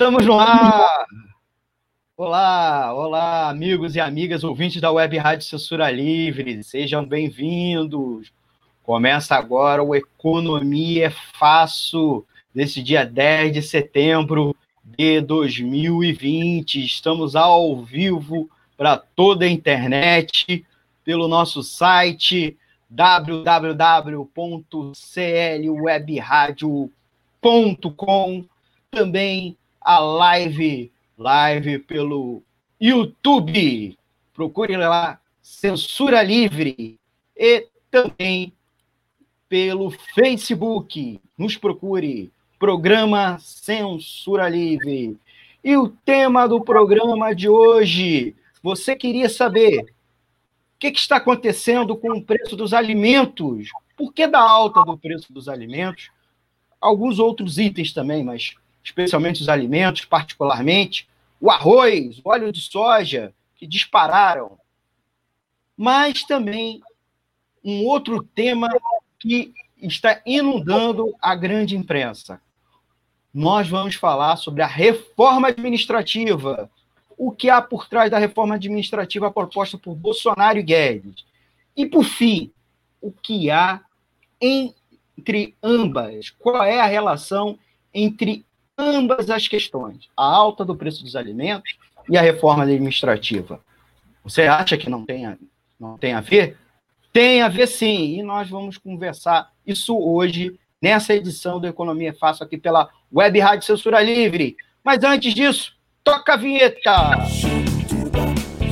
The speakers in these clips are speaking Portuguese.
Estamos no ar! Olá, olá, amigos e amigas ouvintes da Web Rádio Censura Livre, sejam bem-vindos. Começa agora o Economia é Fácil, desse dia 10 de setembro de 2020. Estamos ao vivo para toda a internet, pelo nosso site www.clwebradio.com, também a live, live pelo YouTube. Procure lá Censura Livre e também pelo Facebook. Nos procure Programa Censura Livre. E o tema do programa de hoje, você queria saber que, que está acontecendo com o preço dos alimentos? Por que da alta do preço dos alimentos? Alguns outros itens também, mas especialmente os alimentos, particularmente o arroz, o óleo de soja, que dispararam. Mas também um outro tema que está inundando a grande imprensa. Nós vamos falar sobre a reforma administrativa, o que há por trás da reforma administrativa proposta por Bolsonaro e Guedes. E, por fim, o que há entre ambas? Qual é a relação entre ambas as questões? A alta do preço dos alimentos e a reforma administrativa. Você acha que não tem a, não tem a ver? Tem a ver sim, e nós vamos conversar isso hoje, nessa edição do Economia Fácil, aqui pela Web Rádio Censura Livre. Mas antes disso, Toca a vinheta!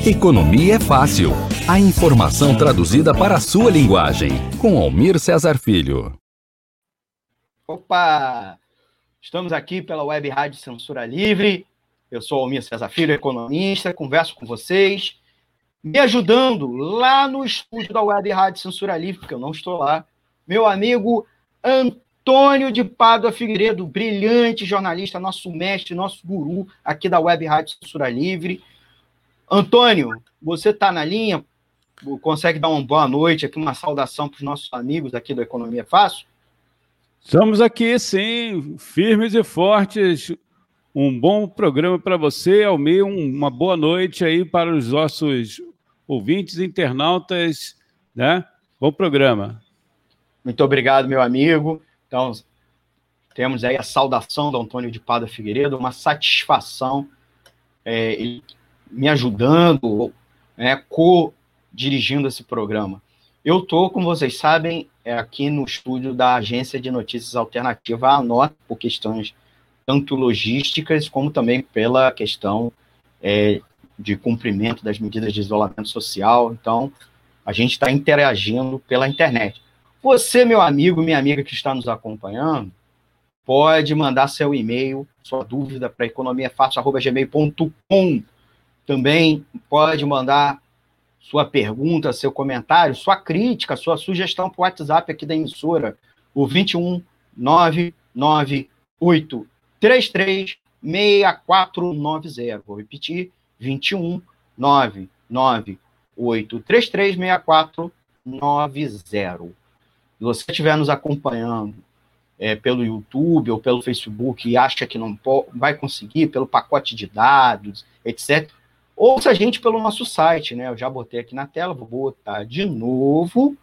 Economia é fácil. A informação traduzida para a sua linguagem. Com Almir Cesar Filho. Opa! Estamos aqui pela Web Rádio Censura Livre. Eu sou Almir Cesar Filho, economista. Converso com vocês. Me ajudando lá no estúdio da Web Rádio Censura Livre, porque eu não estou lá. Meu amigo Antônio. Antônio de Pádua Figueiredo, brilhante jornalista, nosso mestre, nosso guru aqui da Web Rádio Censura Livre. Antônio, você está na linha? Consegue dar uma boa noite aqui, uma saudação para os nossos amigos aqui do Economia Fácil? Estamos aqui, sim, firmes e fortes. Um bom programa para você, Almir. Uma boa noite aí para os nossos ouvintes, internautas, né? Bom programa. Muito obrigado, meu amigo. Então, temos aí a saudação do Antônio de Pada Figueiredo, uma satisfação é, me ajudando, né, co-dirigindo esse programa. Eu estou, como vocês sabem, é aqui no estúdio da Agência de Notícias Alternativa, a nota por questões tanto logísticas, como também pela questão é, de cumprimento das medidas de isolamento social. Então, a gente está interagindo pela internet. Você, meu amigo, minha amiga que está nos acompanhando, pode mandar seu e-mail, sua dúvida para economiafácil.gmail.com. Também pode mandar sua pergunta, seu comentário, sua crítica, sua sugestão para o WhatsApp aqui da emissora, o 21 998 Vou repetir, 21 998 se você estiver nos acompanhando é, pelo YouTube ou pelo Facebook e acha que não vai conseguir pelo pacote de dados, etc., ouça a gente pelo nosso site, né? Eu já botei aqui na tela, vou botar de novo.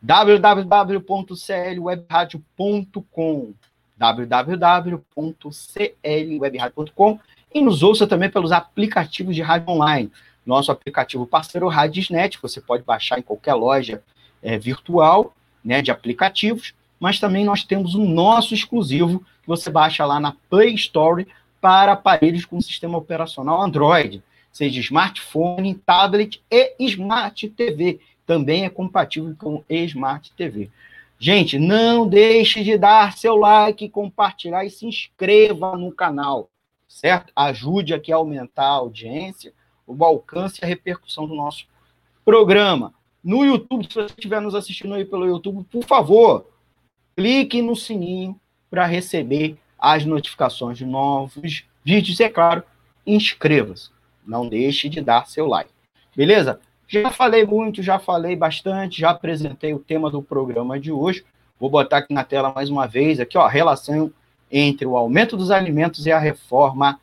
www.clwebradio.com www.clwebradio.com e nos ouça também pelos aplicativos de rádio online. Nosso aplicativo parceiro Radisnet, você pode baixar em qualquer loja é, virtual né, de aplicativos, mas também nós temos o nosso exclusivo que você baixa lá na Play Store para aparelhos com sistema operacional Android, seja smartphone, tablet e Smart TV. Também é compatível com Smart TV. Gente, não deixe de dar seu like, compartilhar e se inscreva no canal, certo? Ajude aqui a aumentar a audiência, o alcance e a repercussão do nosso programa. No YouTube, se você estiver nos assistindo aí pelo YouTube, por favor, clique no sininho para receber as notificações de novos vídeos e, é claro, inscreva-se. Não deixe de dar seu like. Beleza? Já falei muito, já falei bastante, já apresentei o tema do programa de hoje. Vou botar aqui na tela mais uma vez, aqui, ó, relação entre o aumento dos alimentos e a reforma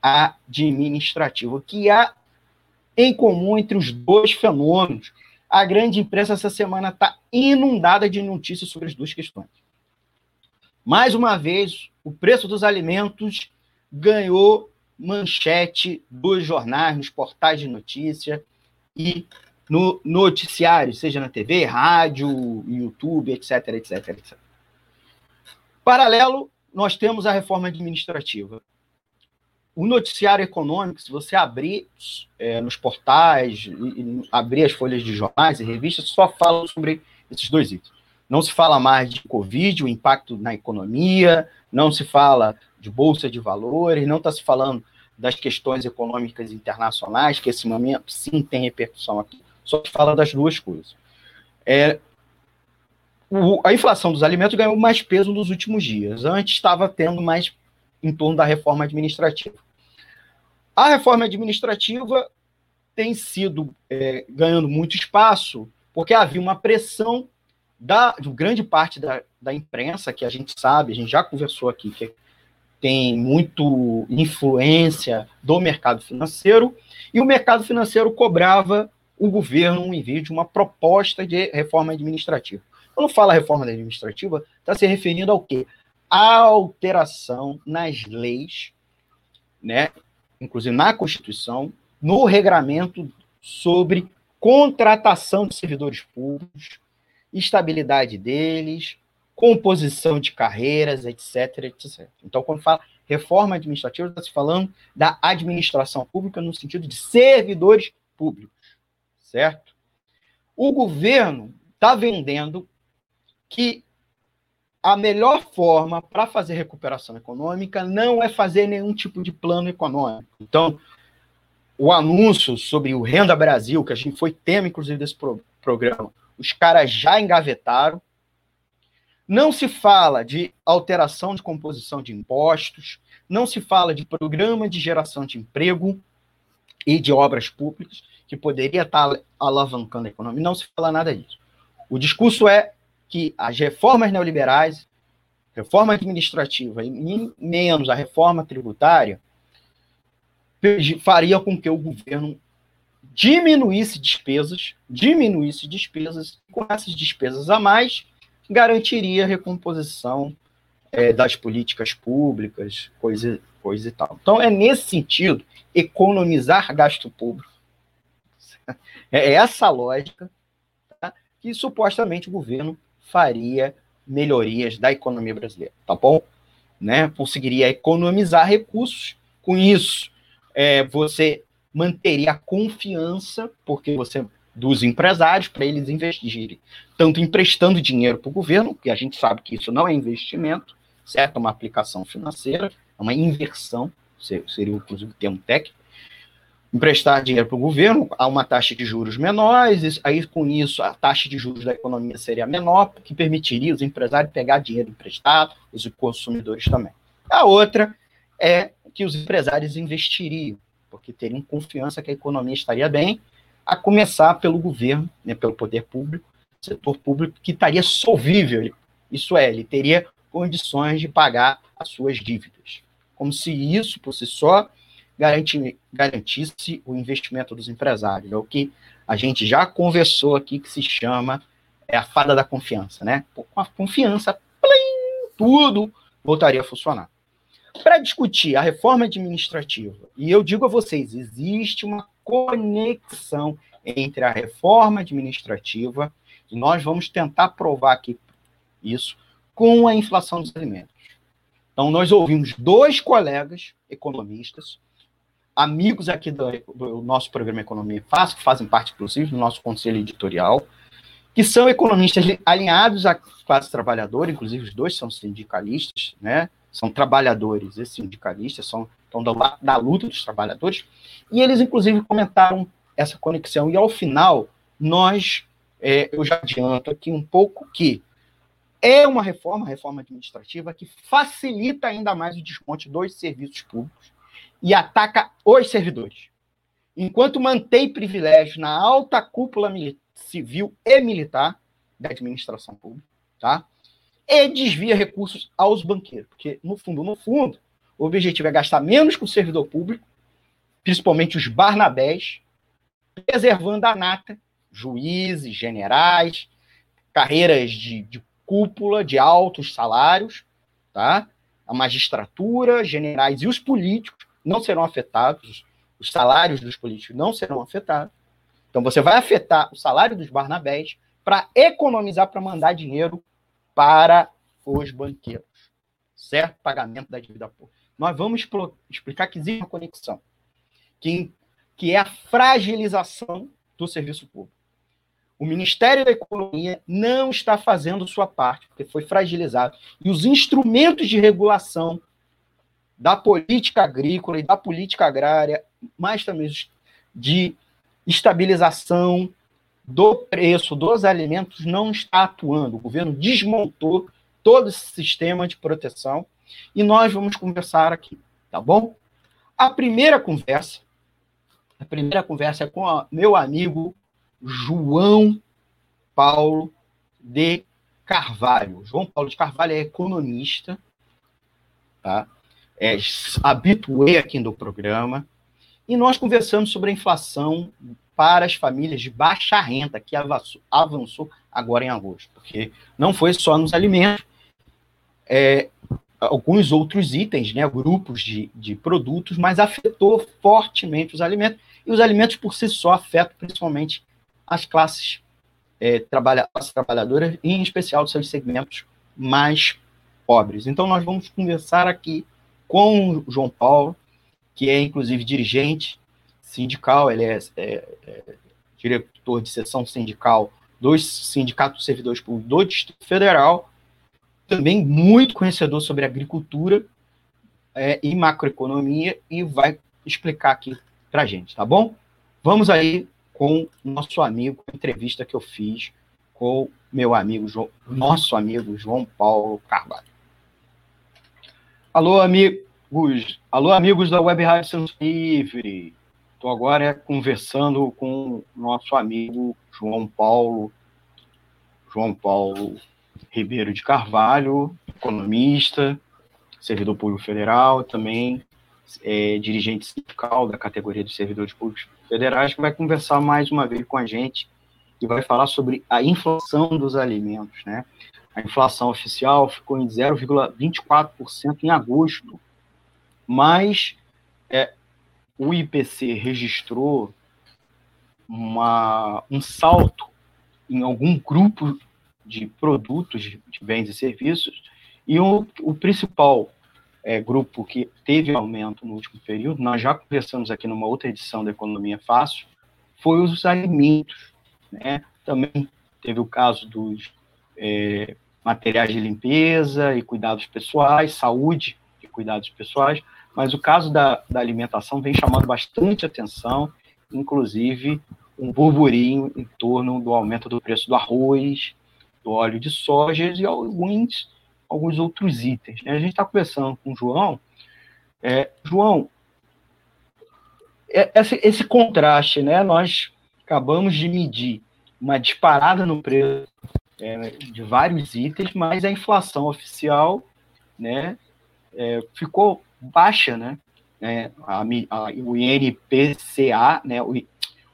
administrativa. O que há em comum entre os dois fenômenos? A grande imprensa essa semana está inundada de notícias sobre as duas questões. Mais uma vez, o preço dos alimentos ganhou manchete dos jornais, nos portais de notícia e no noticiário, seja na TV, rádio, YouTube, etc, etc, etc. Paralelo, nós temos a reforma administrativa. O noticiário econômico, se você abrir é, nos portais, e, e abrir as folhas de jornais e revistas, só fala sobre esses dois itens. Não se fala mais de Covid, o impacto na economia, não se fala de bolsa de valores, não está se falando das questões econômicas internacionais, que esse momento sim tem repercussão aqui, só se fala das duas coisas. É, o, a inflação dos alimentos ganhou mais peso nos últimos dias. Antes estava tendo mais em torno da reforma administrativa. A reforma administrativa tem sido é, ganhando muito espaço porque havia uma pressão da, de grande parte da, da imprensa, que a gente sabe, a gente já conversou aqui, que tem muito influência do mercado financeiro, e o mercado financeiro cobrava o governo um envio de uma proposta de reforma administrativa. Quando fala reforma administrativa, está se referindo ao quê? A alteração nas leis, né, inclusive na Constituição, no regramento sobre contratação de servidores públicos, estabilidade deles, composição de carreiras, etc, etc. Então, quando fala reforma administrativa, está se falando da administração pública no sentido de servidores públicos, certo? O governo está vendendo que a melhor forma para fazer recuperação econômica não é fazer nenhum tipo de plano econômico. Então, o anúncio sobre o Renda Brasil, que a gente foi tema, inclusive, desse pro programa, os caras já engavetaram. Não se fala de alteração de composição de impostos, não se fala de programa de geração de emprego e de obras públicas, que poderia estar alavancando a economia, não se fala nada disso. O discurso é que as reformas neoliberais, reforma administrativa e menos a reforma tributária, faria com que o governo diminuísse despesas, diminuísse despesas, e com essas despesas a mais, garantiria a recomposição é, das políticas públicas, coisa, coisa e tal. Então, é nesse sentido, economizar gasto público. É essa lógica tá, que supostamente o governo faria melhorias da economia brasileira, tá bom? Né? Conseguiria economizar recursos, com isso é, você manteria a confiança, porque você dos empresários para eles investirem, tanto emprestando dinheiro para o governo, que a gente sabe que isso não é investimento, certo? É uma aplicação financeira, é uma inversão, seria inclusive o termo técnico, emprestar dinheiro para o governo a uma taxa de juros menores, aí com isso a taxa de juros da economia seria menor, que permitiria os empresários pegar dinheiro emprestado, os consumidores também. A outra é que os empresários investiriam, porque teriam confiança que a economia estaria bem, a começar pelo governo, né, pelo poder público, setor público, que estaria solvível, isso é, ele teria condições de pagar as suas dívidas. Como se isso, por si só, garantisse o investimento dos empresários. É o que a gente já conversou aqui, que se chama é a fada da confiança, né? Com a confiança, plim, tudo voltaria a funcionar. Para discutir a reforma administrativa, e eu digo a vocês, existe uma conexão entre a reforma administrativa, e nós vamos tentar provar aqui isso, com a inflação dos alimentos. Então, nós ouvimos dois colegas economistas amigos aqui do, do nosso programa Economia Fácil, que fazem parte, inclusive, do nosso conselho editorial, que são economistas alinhados à classe trabalhadora, inclusive os dois são sindicalistas, né? São trabalhadores e sindicalistas, são estão da, da luta dos trabalhadores, e eles, inclusive, comentaram essa conexão. E, ao final, nós, é, eu já adianto aqui um pouco que é uma reforma, reforma administrativa, que facilita ainda mais o desconto dos serviços públicos, e ataca os servidores. Enquanto mantém privilégios na alta cúpula civil e militar da administração pública, tá? E desvia recursos aos banqueiros. Porque, no fundo, no fundo, o objetivo é gastar menos com o servidor público, principalmente os barnabés, preservando a nata, juízes, generais, carreiras de, de cúpula, de altos salários, tá? A magistratura, generais e os políticos não serão afetados, os salários dos políticos não serão afetados. Então você vai afetar o salário dos barnabés para economizar para mandar dinheiro para os banqueiros, certo? Pagamento da dívida pública. Nós vamos explicar que existe uma conexão, que, que é a fragilização do serviço público. O Ministério da Economia não está fazendo sua parte, porque foi fragilizado. E os instrumentos de regulação da política agrícola e da política agrária, mas também de estabilização do preço dos alimentos, não está atuando. O governo desmontou todo esse sistema de proteção e nós vamos conversar aqui, tá bom? A primeira conversa, a primeira conversa é com o meu amigo João Paulo de Carvalho. João Paulo de Carvalho é economista, tá? É habituê aqui do programa. E nós conversamos sobre a inflação para as famílias de baixa renda, que avançou, avançou agora em agosto, porque não foi só nos alimentos, é, alguns outros itens, né, grupos de, de produtos, mas afetou fortemente os alimentos, e os alimentos por si só afetam principalmente as classes, é, trabalha, as trabalhadoras, em especial os seus segmentos mais pobres. Então, nós vamos conversar aqui com o João Paulo, que é inclusive dirigente sindical, ele é, é, é diretor de seção sindical dos sindicatos de servidores públicos do Distrito Federal, também muito conhecedor sobre agricultura é, e macroeconomia, e vai explicar aqui para gente, tá bom? Vamos aí com nosso amigo, a entrevista que eu fiz com meu amigo, nosso amigo João Paulo Carvalho. Alô, amigos, alô, amigos da Web Rádio Livre. Estou agora conversando com nosso amigo João Paulo, João Paulo Ribeiro de Carvalho, economista, servidor público federal, também é, dirigente sindical da categoria dos servidores públicos federais, que vai conversar mais uma vez com a gente e vai falar sobre a inflação dos alimentos, né? A inflação oficial ficou em 0,24% em agosto, mas é, o IPC registrou uma, um salto em algum grupo de produtos, de bens e serviços, e o, o principal é, grupo que teve aumento no último período, nós já conversamos aqui numa outra edição da Economia Fácil, foi os alimentos. Né? Também teve o caso dos é, materiais de limpeza e cuidados pessoais, saúde e cuidados pessoais, mas o caso da, da alimentação vem chamando bastante atenção, inclusive um burburinho em torno do aumento do preço do arroz, do óleo de soja e alguns, alguns outros itens. Né? A gente está conversando com o João. É, João, é, esse, esse contraste, né? Nós acabamos de medir uma disparada no preço é, de vários itens, mas a inflação oficial, né, é, ficou baixa, né? É, a, a, o INPCA, né, o,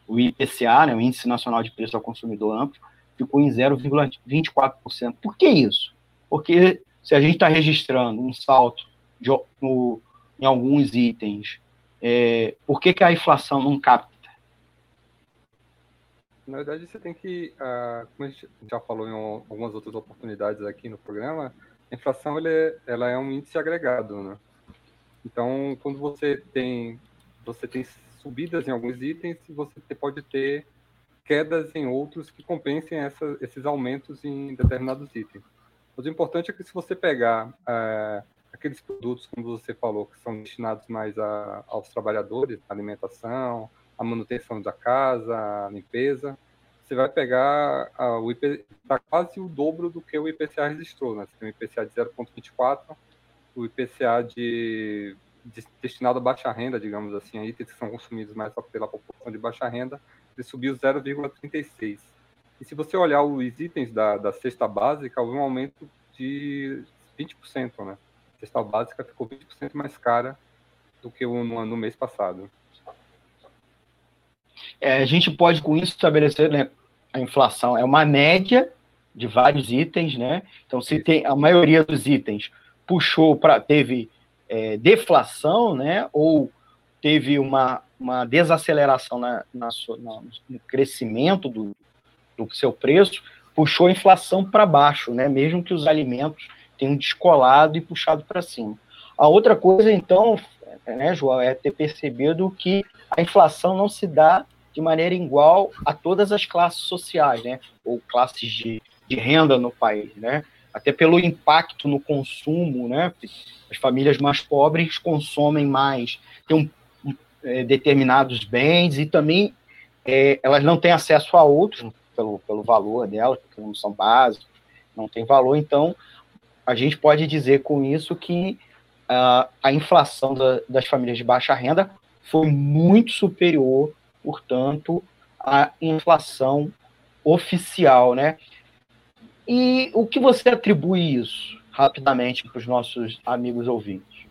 o IPCA, né, o Índice Nacional de Preço ao Consumidor Amplo, ficou em 0,24%. Por que isso? Porque se a gente está registrando um salto de, no, em alguns itens, é, por que, que a inflação não capta? Na verdade, você tem que, uh, como a gente já falou em algumas outras oportunidades aqui no programa, a inflação ela é, ela é um índice agregado, né? Então, quando você tem você tem subidas em alguns itens, você pode ter quedas em outros que compensem essa, esses aumentos em determinados itens. Mas o importante é que se você pegar é, aqueles produtos, como você falou, que são destinados mais a, aos trabalhadores, alimentação, a manutenção da casa, a limpeza, você vai pegar o IP, tá quase o dobro do que o IPCA registrou, né? Você tem o IPCA de 0,24, o IPCA de, de, destinado a baixa renda, digamos assim, a itens que são consumidos mais pela população de baixa renda, ele subiu 0,36. E se você olhar os itens da, da cesta básica, houve um aumento de 20%, né? A cesta básica ficou 20% mais cara do que no, no mês passado. É, a gente pode com isso estabelecer, né, a inflação é uma média de vários itens, né? Então, se tem a maioria dos itens puxou para teve é, deflação, né? Ou teve uma, uma desaceleração na, na, na, no crescimento do, do seu preço, puxou a inflação para baixo, né? Mesmo que os alimentos tenham descolado e puxado para cima. A outra coisa, então, né, João, é ter percebido que a inflação não se dá de maneira igual a todas as classes sociais, né? Ou classes de, de renda no país, né? Até pelo impacto no consumo, né? As famílias mais pobres consomem mais, têm um, é, determinados bens e também é, elas não têm acesso a outros pelo, pelo valor delas, porque não são básicos, não tem valor. Então, a gente pode dizer com isso que uh, a inflação da, das famílias de baixa renda foi muito superior portanto, a inflação oficial, né? E o que você atribui isso, rapidamente, para os nossos amigos ouvintes?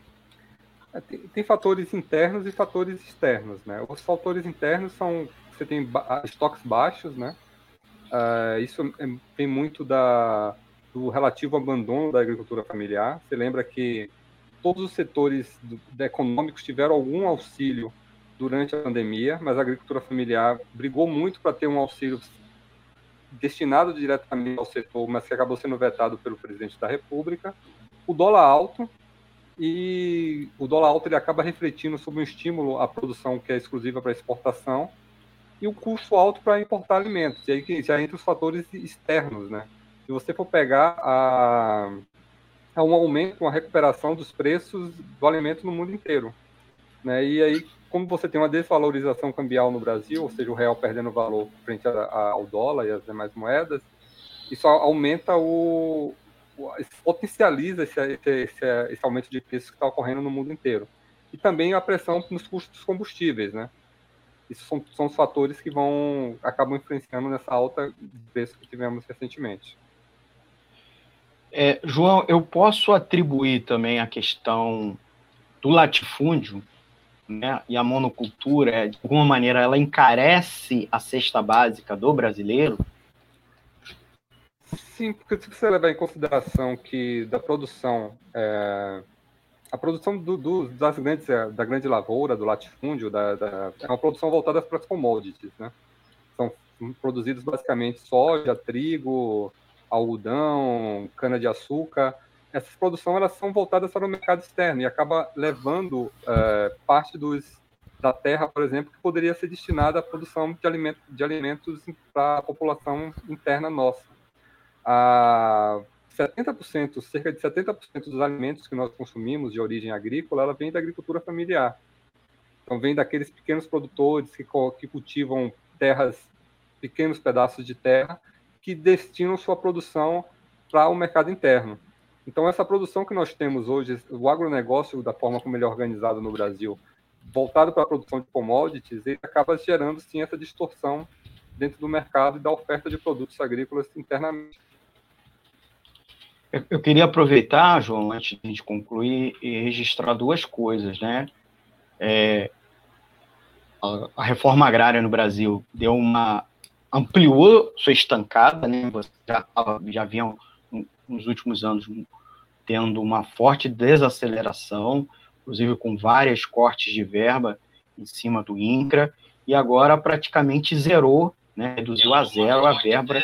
É, tem, tem, fatores internos e fatores externos, né? Os fatores internos são você tem ba estoques baixos, né? Uh, isso é, muito da, do relativo abandono da agricultura familiar. Você lembra que todos os setores do, econômicos tiveram algum auxílio durante a pandemia, mas a agricultura familiar brigou muito para ter um auxílio destinado diretamente ao setor, mas que acabou sendo vetado pelo presidente da República. O dólar alto e o dólar alto ele acaba refletindo sobre um estímulo à produção que é exclusiva para exportação e o custo alto para importar alimentos. E aí já entra os fatores externos, né? Se você for pegar a, a um aumento, uma recuperação dos preços do alimento no mundo inteiro. Né? E aí como você tem uma desvalorização cambial no Brasil, ou seja, o real perdendo valor frente a, a, ao dólar e às demais moedas, isso aumenta o, o potencializa esse, esse, esse, aumento de preços que está ocorrendo no mundo inteiro. E também a pressão nos custos dos combustíveis, né? Isso são, são os fatores que vão acabam influenciando nessa alta de preço que tivemos recentemente. É, João, eu posso atribuir também a questão do latifúndio né, e a monocultura, de alguma maneira, ela encarece a cesta básica do brasileiro? Sim, porque se você levar em consideração que da produção, é, a produção do, do, das grandes, é, da grande lavoura, do latifúndio, da, da, é uma produção voltada para as commodities, né? São produzidos basicamente soja, trigo, algodão, cana-de-açúcar, essas produções elas são voltadas para o mercado externo e acaba levando é, parte dos, da terra, por exemplo, que poderia ser destinada à produção de, alimento, de alimentos para a população interna nossa. A 70%, cerca de 70% dos alimentos que nós consumimos de origem agrícola, ela vem da agricultura familiar. Então, vem daqueles pequenos produtores que, que cultivam terras, pequenos pedaços de terra, que destinam sua produção para o mercado interno. Então, essa produção que nós temos hoje, o agronegócio, da forma como ele é organizado no Brasil, voltado para a produção de commodities, ele acaba gerando, sim, essa distorção dentro do mercado e da oferta de produtos agrícolas internamente. Eu queria aproveitar, João, antes de a gente concluir, e registrar duas coisas, né? É, a reforma agrária no Brasil deu uma ampliou sua estancada, né? Já, já haviam nos últimos anos tendo uma forte desaceleração, inclusive com vários cortes de verba em cima do INCRA, e agora praticamente zerou, né, reduziu a zero a verba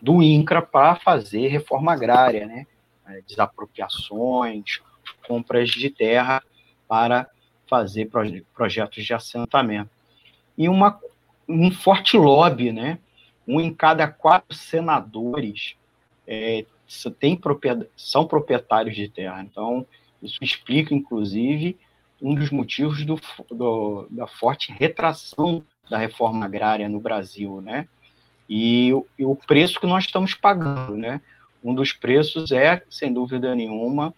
do INCRA para fazer reforma agrária, né, é, desapropriações, compras de terra para fazer proje projetos de assentamento. E uma, um forte lobby, né, um em cada quatro senadores é, tem propriedade, são proprietários de terra. Então, isso explica, inclusive, um dos motivos do, do, da forte retração da reforma agrária no Brasil, né? E, e, o preço que nós estamos pagando, né? Um dos preços é, sem dúvida nenhuma,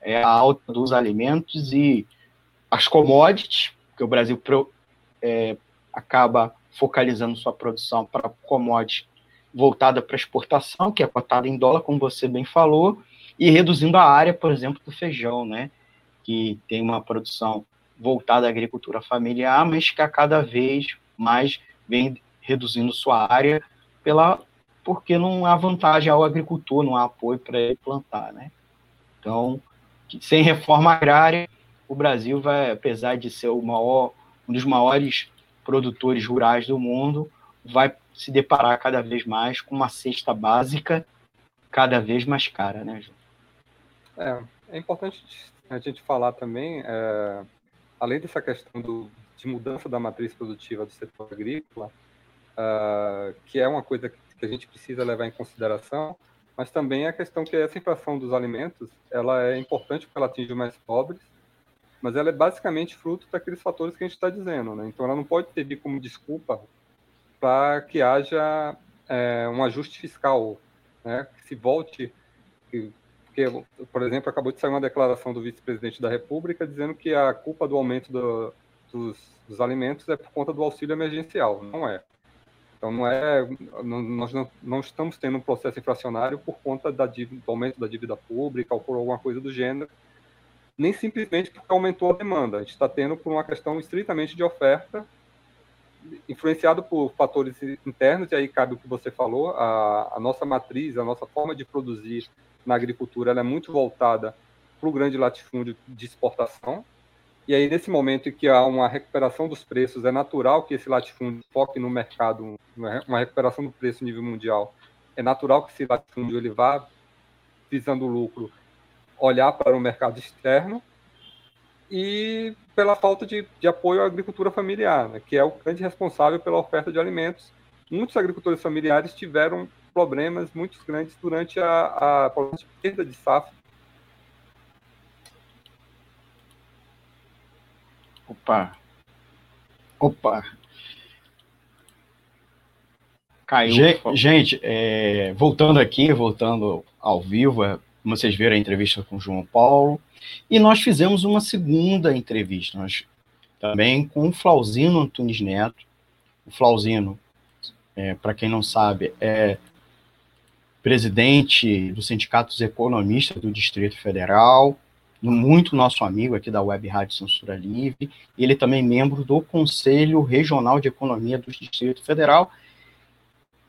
é a alta dos alimentos e as commodities, que o Brasil é, acaba focalizando sua produção para commodities voltada para exportação, que é cotada em dólar, como você bem falou, e reduzindo a área, por exemplo, do feijão, né? Que tem uma produção voltada à agricultura familiar, mas que a cada vez mais vem reduzindo sua área pela porque não há vantagem ao agricultor, não há apoio para ele plantar, né? Então, sem reforma agrária, o Brasil vai, apesar de ser maior, um dos maiores produtores rurais do mundo, vai se deparar cada vez mais com uma cesta básica cada vez mais cara, né, João? É, é importante a gente falar também, é, além dessa questão do, de mudança da matriz produtiva do setor agrícola, uh, que é uma coisa que a gente precisa levar em consideração, mas também a questão que essa inflação dos alimentos, ela é importante porque ela atinge os mais pobres, mas ela é basicamente fruto daqueles fatores que a gente está dizendo, né? Então ela não pode servir como desculpa para que haja é, um ajuste fiscal, né? Que se volte, que, porque, por exemplo, acabou de sair uma declaração do vice-presidente da República dizendo que a culpa do aumento do, dos, dos alimentos é por conta do auxílio emergencial, não é. Então não é, nós não, não, estamos tendo um processo inflacionário por conta da dívida, do aumento da dívida pública ou por alguma coisa do gênero, nem simplesmente porque aumentou a demanda. A gente está tendo por uma questão estritamente de oferta, influenciado por fatores internos, e aí cabe o que você falou, a, a nossa matriz, a nossa forma de produzir na agricultura, é muito voltada para o grande latifúndio de exportação, e aí, nesse momento em que há uma recuperação dos preços, é natural que esse latifúndio foque no mercado, uma recuperação do preço nível mundial. É natural que esse latifúndio ele vá visando lucro, olhar para o mercado externo e pela falta de, de apoio à agricultura familiar, né, que é o grande responsável pela oferta de alimentos. Muitos agricultores familiares tiveram problemas muito grandes durante a, a perda de safra Opa. Opa. Caiu. Gente, é, voltando aqui, voltando ao vivo, é, como vocês viram a entrevista com o João Paulo, e nós fizemos uma segunda entrevista, nós, também com o Flauzino Antunes Neto. O Flauzino, é, para quem não sabe, é presidente do Sindicato dos Economistas do Distrito Federal, muito nosso amigo aqui da Web Rádio Censura Livre, ele também membro do Conselho Regional de Economia do Distrito Federal,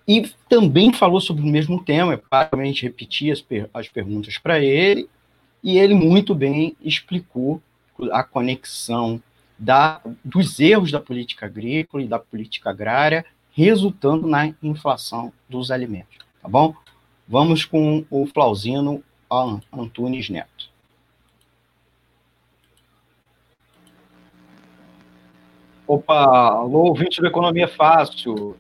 e também falou sobre o mesmo tema, praticamente repeti as, per as perguntas para ele, e ele muito bem explicou a conexão da, dos erros da política agrícola e da política agrária, resultando na inflação dos alimentos, tá bom? Vamos com o Flauzino Antunes Neto. Opa, alô, ouvinte do Economia Fácil.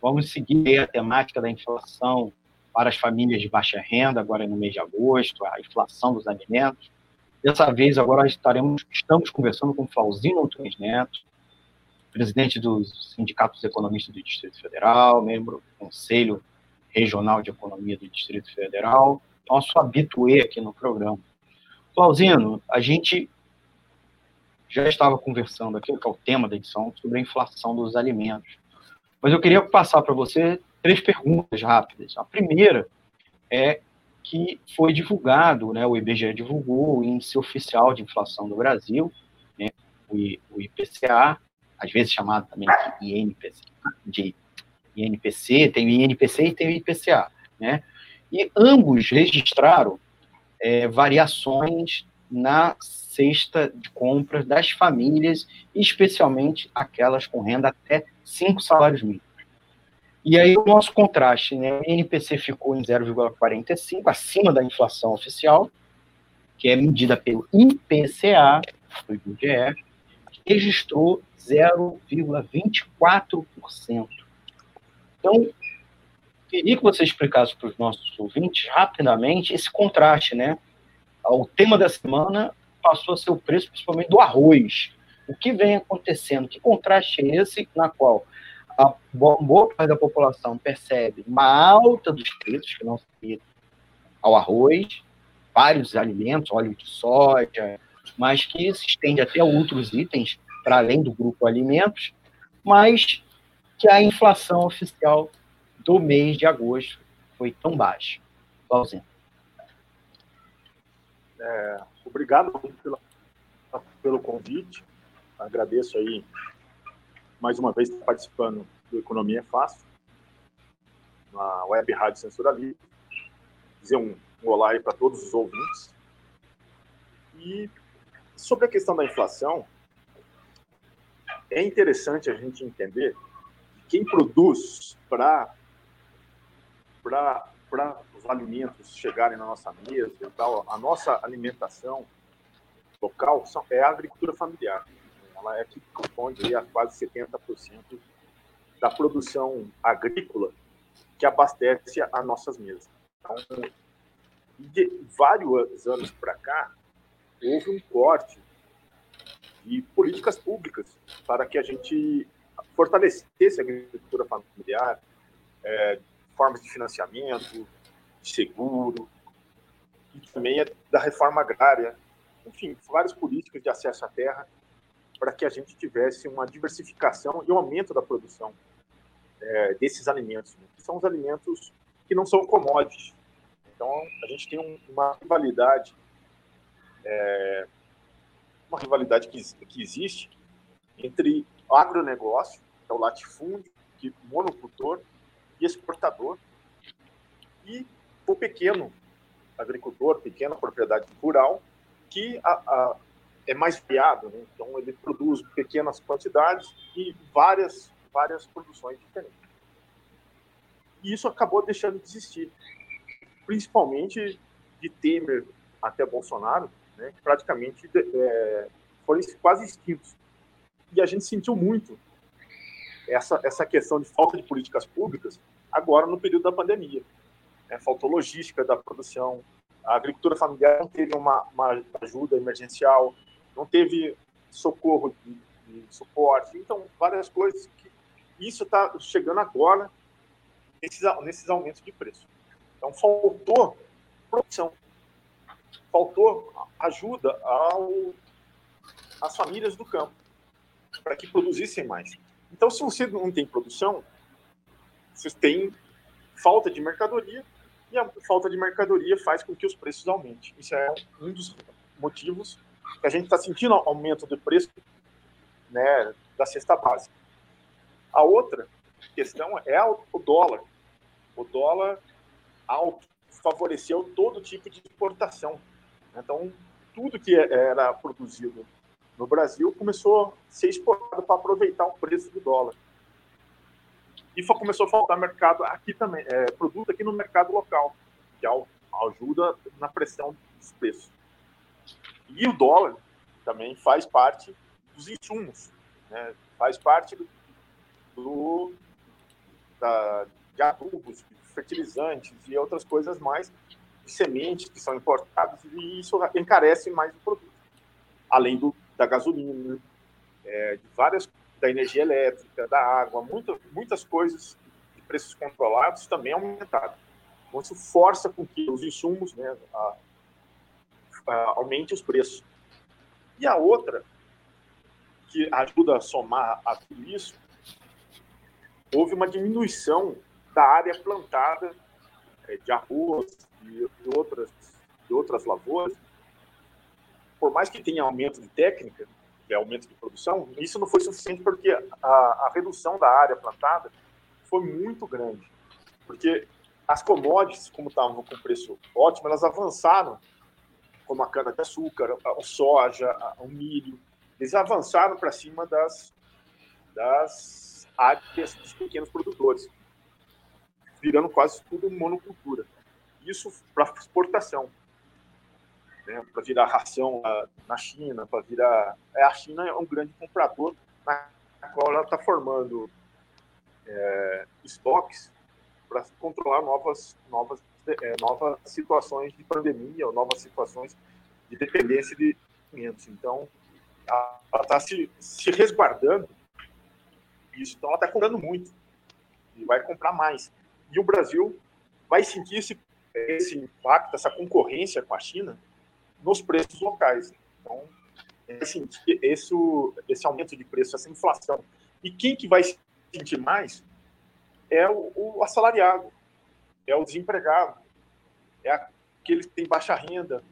Vamos seguir a temática da inflação para as famílias de baixa renda, agora no mês de agosto, a inflação dos alimentos. Dessa vez, agora estaremos, estamos conversando com Flauzino Antunes Neto, presidente do Sindicato dos Economistas do Distrito Federal, membro do Conselho Regional de Economia do Distrito Federal, nosso habituê aqui no programa. Flauzino, a gente já estava conversando aqui, que é o tema da edição, sobre a inflação dos alimentos. Mas eu queria passar para você três perguntas rápidas. A primeira é que foi divulgado, né, o IBGE divulgou o índice oficial de inflação do Brasil, né, o, IPCA, às vezes chamado também de INPC, de INPC, tem o INPC e tem o IPCA, né? E ambos registraram é, variações na cesta de compras das famílias, especialmente aquelas com renda até cinco salários mínimos. E aí o nosso contraste, né? O INPC ficou em 0,45, acima da inflação oficial, que é medida pelo IPCA, do IBGE, registrou 0,24%. Então, queria que você explicasse para os nossos ouvintes rapidamente esse contraste, né? O tema da semana passou a ser o preço, principalmente do arroz. O que vem acontecendo? Que contraste é esse na qual a boa parte da população percebe uma alta dos preços que não se ao arroz, vários alimentos, óleo de soja, mas que se estende até outros itens, para além do grupo alimentos, mas que a inflação oficial do mês de agosto foi tão baixa. Igualzinho. É, obrigado pela, pelo convite. Agradeço aí mais uma vez participando do Economia é Fácil, na Web Rádio Censura Livre. Dizer um, um olá aí para todos os ouvintes. E sobre a questão da inflação, é interessante a gente entender que quem produz para os alimentos chegarem na nossa mesa e tal, a nossa alimentação local é a agricultura familiar. Ela é que corresponde a quase 70% da produção agrícola que abastece as nossas mesas. Então, de vários anos para cá, houve um corte de políticas públicas para que a gente fortalecesse a agricultura familiar, é, formas de financiamento, de seguro, e também da reforma agrária, enfim, várias políticas de acesso à terra para que a gente tivesse uma diversificação e um aumento da produção é, desses alimentos, né? que são os alimentos que não são commodities. Então, a gente tem um, uma rivalidade, é, uma rivalidade que, que existe entre agronegócio, que é o latifúndio, que monocultor e exportador, e o pequeno agricultor, pequena propriedade rural, que a, a, é mais viável. Né? Então, ele produz pequenas quantidades e várias várias produções diferentes. E isso acabou deixando de existir, principalmente de Temer até Bolsonaro, né, praticamente é, foram quase extintos. E a gente sentiu muito essa, essa questão de falta de políticas públicas agora no período da pandemia. É, faltou logística da produção, a agricultura familiar não teve uma, uma ajuda emergencial, não teve socorro de, de suporte, então várias coisas que isso está chegando agora nesses, nesses aumentos de preço. Então, faltou produção, faltou ajuda ao, às famílias do campo para que produzissem mais. Então, se você não tem produção, você tem falta de mercadoria e a falta de mercadoria faz com que os preços aumentem. Isso é um dos motivos que a gente está sentindo aumento de preço né, da cesta básica. A outra questão é o dólar. O dólar alto favoreceu todo tipo de exportação. Então, tudo que era produzido no Brasil começou a ser exportado para aproveitar o preço do dólar. E começou a faltar mercado aqui também, é, produto aqui no mercado local, que ajuda na pressão dos preços. E o dólar também faz parte dos insumos, né? faz parte do, do, da, de adubos, fertilizantes e outras coisas mais, de sementes que são importadas, e isso encarece mais o produto. Além do, da gasolina, é, de várias, da energia elétrica, da água, muita, muitas coisas de preços controlados também aumentaram. Então, isso força com que os insumos né, a, a, aumente os preços. E a outra, que ajuda a somar a tudo isso, houve uma diminuição da área plantada é, de arroz e outras, de outras lavouras. Por mais que tenha aumento de técnica, é aumento de produção, isso não foi suficiente porque a, a redução da área plantada foi muito grande. Porque as commodities, como estavam com preço ótimo, elas avançaram, como a cana-de-açúcar, o soja, o milho, eles avançaram para cima das, das áreas dos pequenos produtores, virando quase tudo monocultura. Isso para exportação, né? para virar ração na China, para virar. É, a China é um grande comprador, na qual ela está formando é, estoques para controlar novas, novas, é, novas situações de pandemia ou novas situações de dependência de alimentos. Então, ela está se, se resguardando isso. Então ela está comprando muito e vai comprar mais. E o Brasil vai sentir esse, esse impacto, essa concorrência com a China nos preços locais. Então, esse, esse, esse aumento de preço, essa inflação. E quem que vai sentir mais é o, o assalariado, é o desempregado, é aquele que tem baixa renda,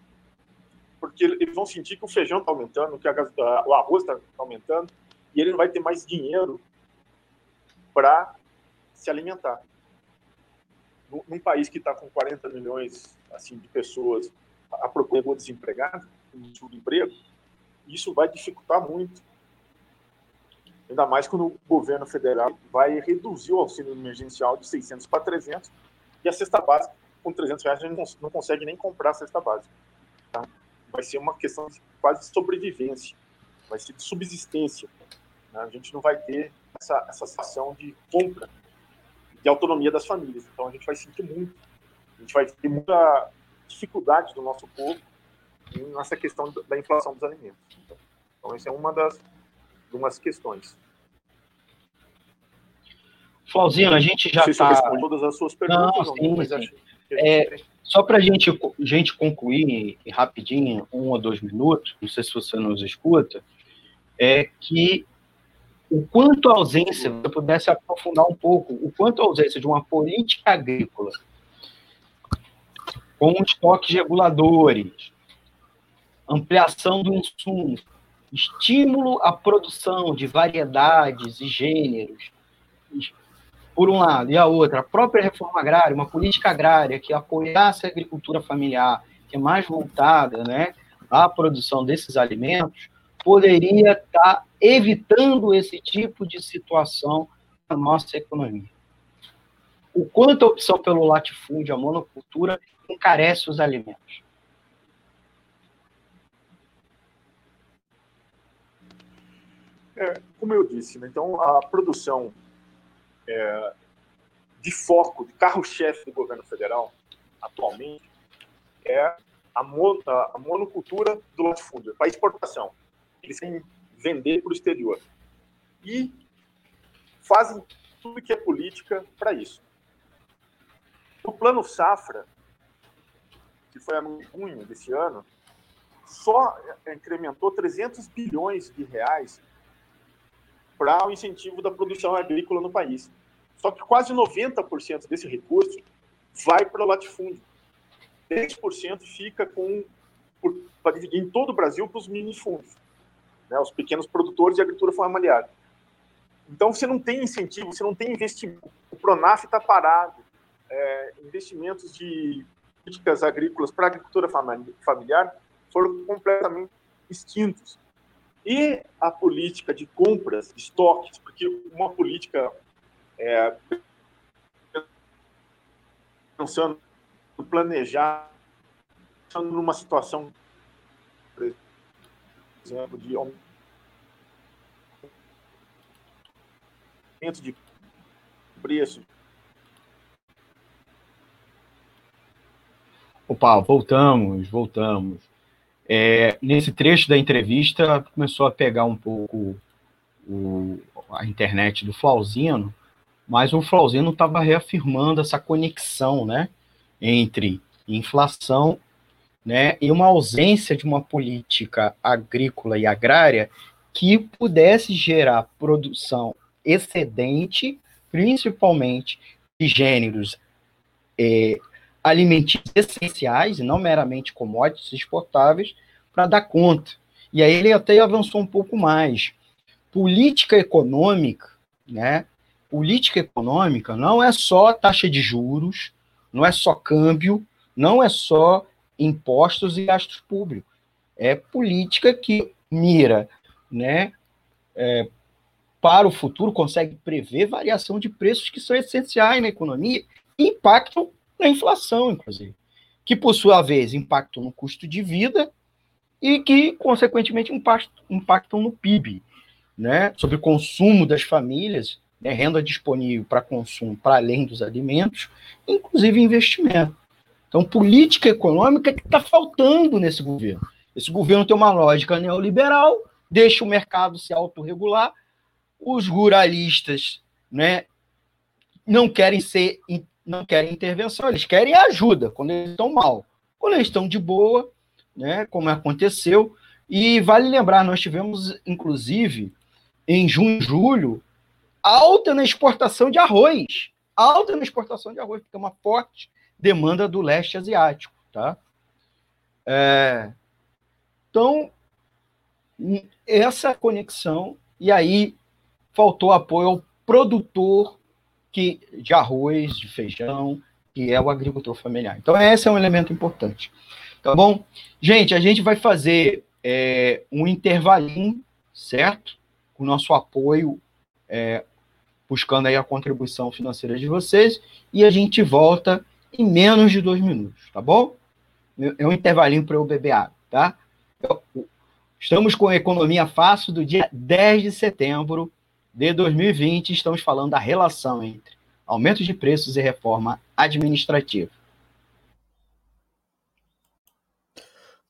porque eles vão sentir que o feijão está aumentando, que a, o arroz está aumentando, e ele não vai ter mais dinheiro para se alimentar. Num país que está com 40 milhões assim de pessoas a procura desempregado, de emprego, isso vai dificultar muito. Ainda mais quando o governo federal vai reduzir o auxílio emergencial de 600 para 300 e a cesta básica, com 300 reais, a gente não consegue nem comprar a cesta básica. Tá? Vai ser uma questão quase de sobrevivência, vai ser de subsistência. Né? A gente não vai ter essa, essa situação de compra, de autonomia das famílias. Então a gente vai sentir muito. A gente vai ter muita dificuldade do nosso povo nessa questão da inflação dos alimentos. Então, essa é uma das umas questões. Flauzinho, a gente já está. todas as suas perguntas, não, sim, mas sim. É, só para a gente, gente concluir rapidinho, um ou dois minutos, não sei se você nos escuta, é que o quanto a ausência, se eu pudesse aprofundar um pouco, o quanto a ausência de uma política agrícola com estoques reguladores, ampliação do insumo, estímulo à produção de variedades e gêneros, por um lado, e a outra, a própria reforma agrária, uma política agrária que apoiasse a agricultura familiar, que é mais voltada né, à produção desses alimentos, poderia estar evitando esse tipo de situação na nossa economia. O quanto a opção pelo latifúndio, a monocultura, encarece os alimentos. É, como eu disse, né? então a produção é, de foco, de carro-chefe do governo federal, atualmente, é a, mon, a monocultura do latifúndio, para exportação. Eles querem vender para o exterior. E fazem tudo que é política para isso. O plano Safra, que foi em junho desse ano, só incrementou 300 bilhões de reais para o incentivo da produção agrícola no país. Só que quase 90% desse recurso vai para o latifúndio. 10% fica com para dividir em todo o Brasil para os minifúndios, né, os pequenos produtores de agricultura familiar. Então você não tem incentivo, você não tem investimento. O Pronaf está parado. É, investimentos de políticas agrícolas para a agricultura familiar foram completamente extintos. E a política de compras, de estoques, porque uma política é, pensando, planejar, pensando numa situação, por exemplo, de aumento de preço. Opa, voltamos, voltamos. É, nesse trecho da entrevista, começou a pegar um pouco o, a internet do Flauzino, mas o Flauzino estava reafirmando essa conexão né, entre inflação né, e uma ausência de uma política agrícola e agrária que pudesse gerar produção excedente, principalmente de gêneros é, alimentícios essenciais, e não meramente commodities exportáveis, para dar conta. E aí ele até avançou um pouco mais. Política econômica, né? Política econômica não é só taxa de juros, não é só câmbio, não é só impostos e gastos públicos. É política que mira, né, é, para o futuro, consegue prever variação de preços que são essenciais na economia e impactam na inflação, inclusive, que por sua vez impactam no custo de vida e que, consequentemente, impactam no PIB, né? sobre o consumo das famílias, né? renda disponível para consumo para além dos alimentos, inclusive investimento. Então, política econômica que está faltando nesse governo. Esse governo tem uma lógica neoliberal, deixa o mercado se autorregular, os ruralistas né, não querem ser não querem intervenção, eles querem ajuda quando eles estão mal. Quando eles estão de boa, né, como aconteceu, e vale lembrar, nós tivemos, inclusive, em junho e julho, alta na exportação de arroz. Alta na exportação de arroz, porque é uma forte demanda do leste asiático. Tá? É, Então, essa conexão, e aí faltou apoio ao produtor que, de arroz, de feijão, que é o agricultor familiar. Então, esse é um elemento importante. Tá bom? Gente, a gente vai fazer é, um intervalinho, certo? Com o nosso apoio, é, buscando aí a contribuição financeira de vocês, e a gente volta em menos de dois minutos, tá bom? É um intervalinho para eu beber água, tá? Estamos com a Economia Fácil do dia 10 de setembro de 2020. Estamos falando da relação entre aumento de preços e reforma administrativa.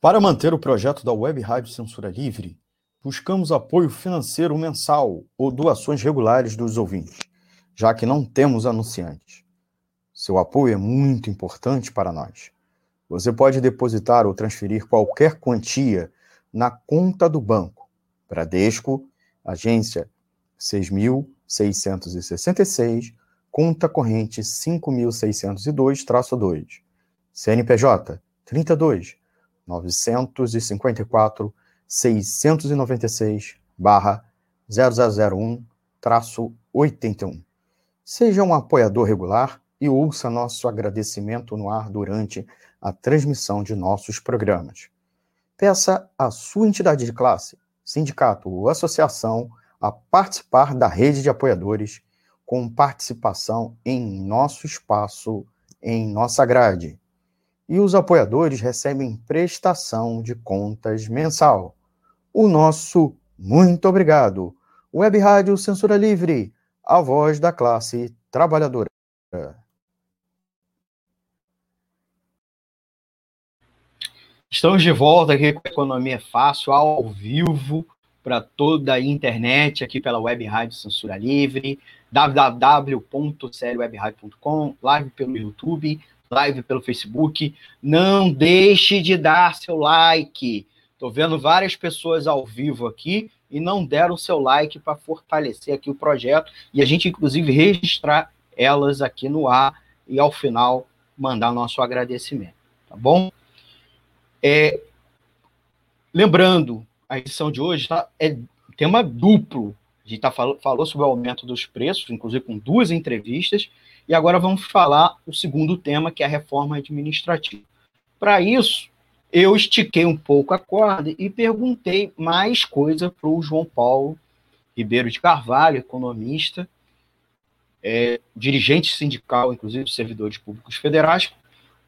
Para manter o projeto da Web Rádio Censura Livre, buscamos apoio financeiro mensal ou doações regulares dos ouvintes, já que não temos anunciantes. Seu apoio é muito importante para nós. Você pode depositar ou transferir qualquer quantia na conta do banco. Bradesco, agência 6.666, conta corrente 5.602-2, CNPJ 32 954 696 barra 0001 traço 81. Seja um apoiador regular e ouça nosso agradecimento no ar durante a transmissão de nossos programas. Peça à sua entidade de classe, sindicato ou associação a participar da rede de apoiadores com participação em nosso espaço, em nossa grade e os apoiadores recebem prestação de contas mensal. O nosso muito obrigado. Web Rádio Censura Livre, a voz da classe trabalhadora. Estamos de volta aqui com a Economia Fácil, ao vivo, para toda a internet, aqui pela Web Rádio Censura Livre, www.seriewebradio.com, live pelo YouTube, live pelo Facebook. Não deixe de dar seu like. Estou vendo várias pessoas ao vivo aqui e não deram seu like para fortalecer aqui o projeto e a gente, inclusive, registrar elas aqui no ar e, ao final, mandar nosso agradecimento. Tá bom? É, lembrando, a edição de hoje tá, é tema duplo. A gente tá, falou, falou sobre o aumento dos preços, inclusive com duas entrevistas, e agora vamos falar o segundo tema, que é a reforma administrativa. Para isso, eu estiquei um pouco a corda e perguntei mais coisa para o João Paulo Ribeiro de Carvalho, economista, é, dirigente sindical, inclusive dos servidores públicos federais,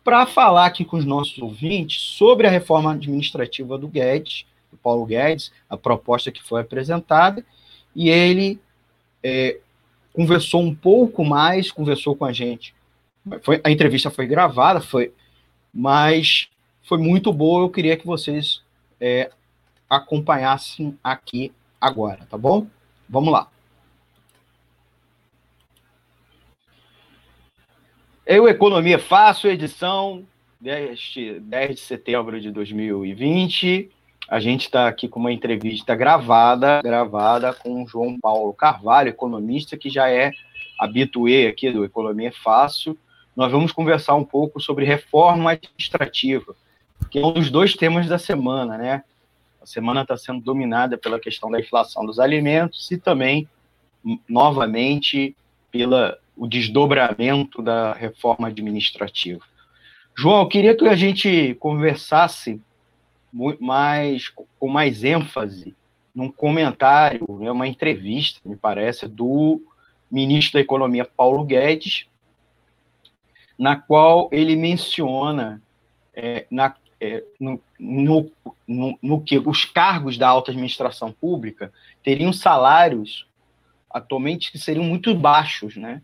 para falar aqui com os nossos ouvintes sobre a reforma administrativa do Guedes, do Paulo Guedes, a proposta que foi apresentada, e ele é, conversou um pouco mais, conversou com a gente. Foi, a entrevista foi gravada, foi, mas foi muito boa. Eu queria que vocês é, acompanhassem aqui agora, tá bom? Vamos lá. Eu, Economia Fácil, edição deste 10 de setembro de 2020. A gente está aqui com uma entrevista gravada, gravada com o João Paulo Carvalho, economista, que já é habituê aqui do Economia Fácil. Nós vamos conversar um pouco sobre reforma administrativa, que é um dos dois temas da semana, né? A semana está sendo dominada pela questão da inflação dos alimentos e também, novamente, pela o desdobramento da reforma administrativa. João, eu queria que a gente conversasse mais, com mais ênfase num comentário, né, uma entrevista, me parece, do ministro da Economia Paulo Guedes, na qual ele menciona é, na, é, no, no, no, no, que os cargos da alta administração pública teriam salários atualmente que seriam muito baixos, né?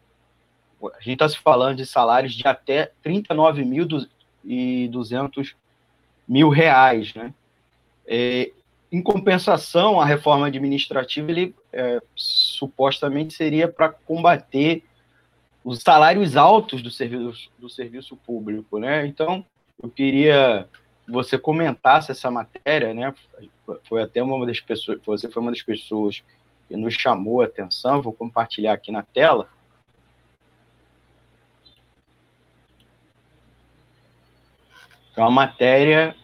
A gente está se falando de salários de até 39.200 mil reais, né? É, em compensação, a reforma administrativa ele é, supostamente seria para combater os salários altos do serviço, do serviço público, né? Então, eu queria que você comentasse essa matéria, né? Foi até uma das pessoas, você foi uma das pessoas que nos chamou a atenção. Vou compartilhar aqui na tela. É uma matéria,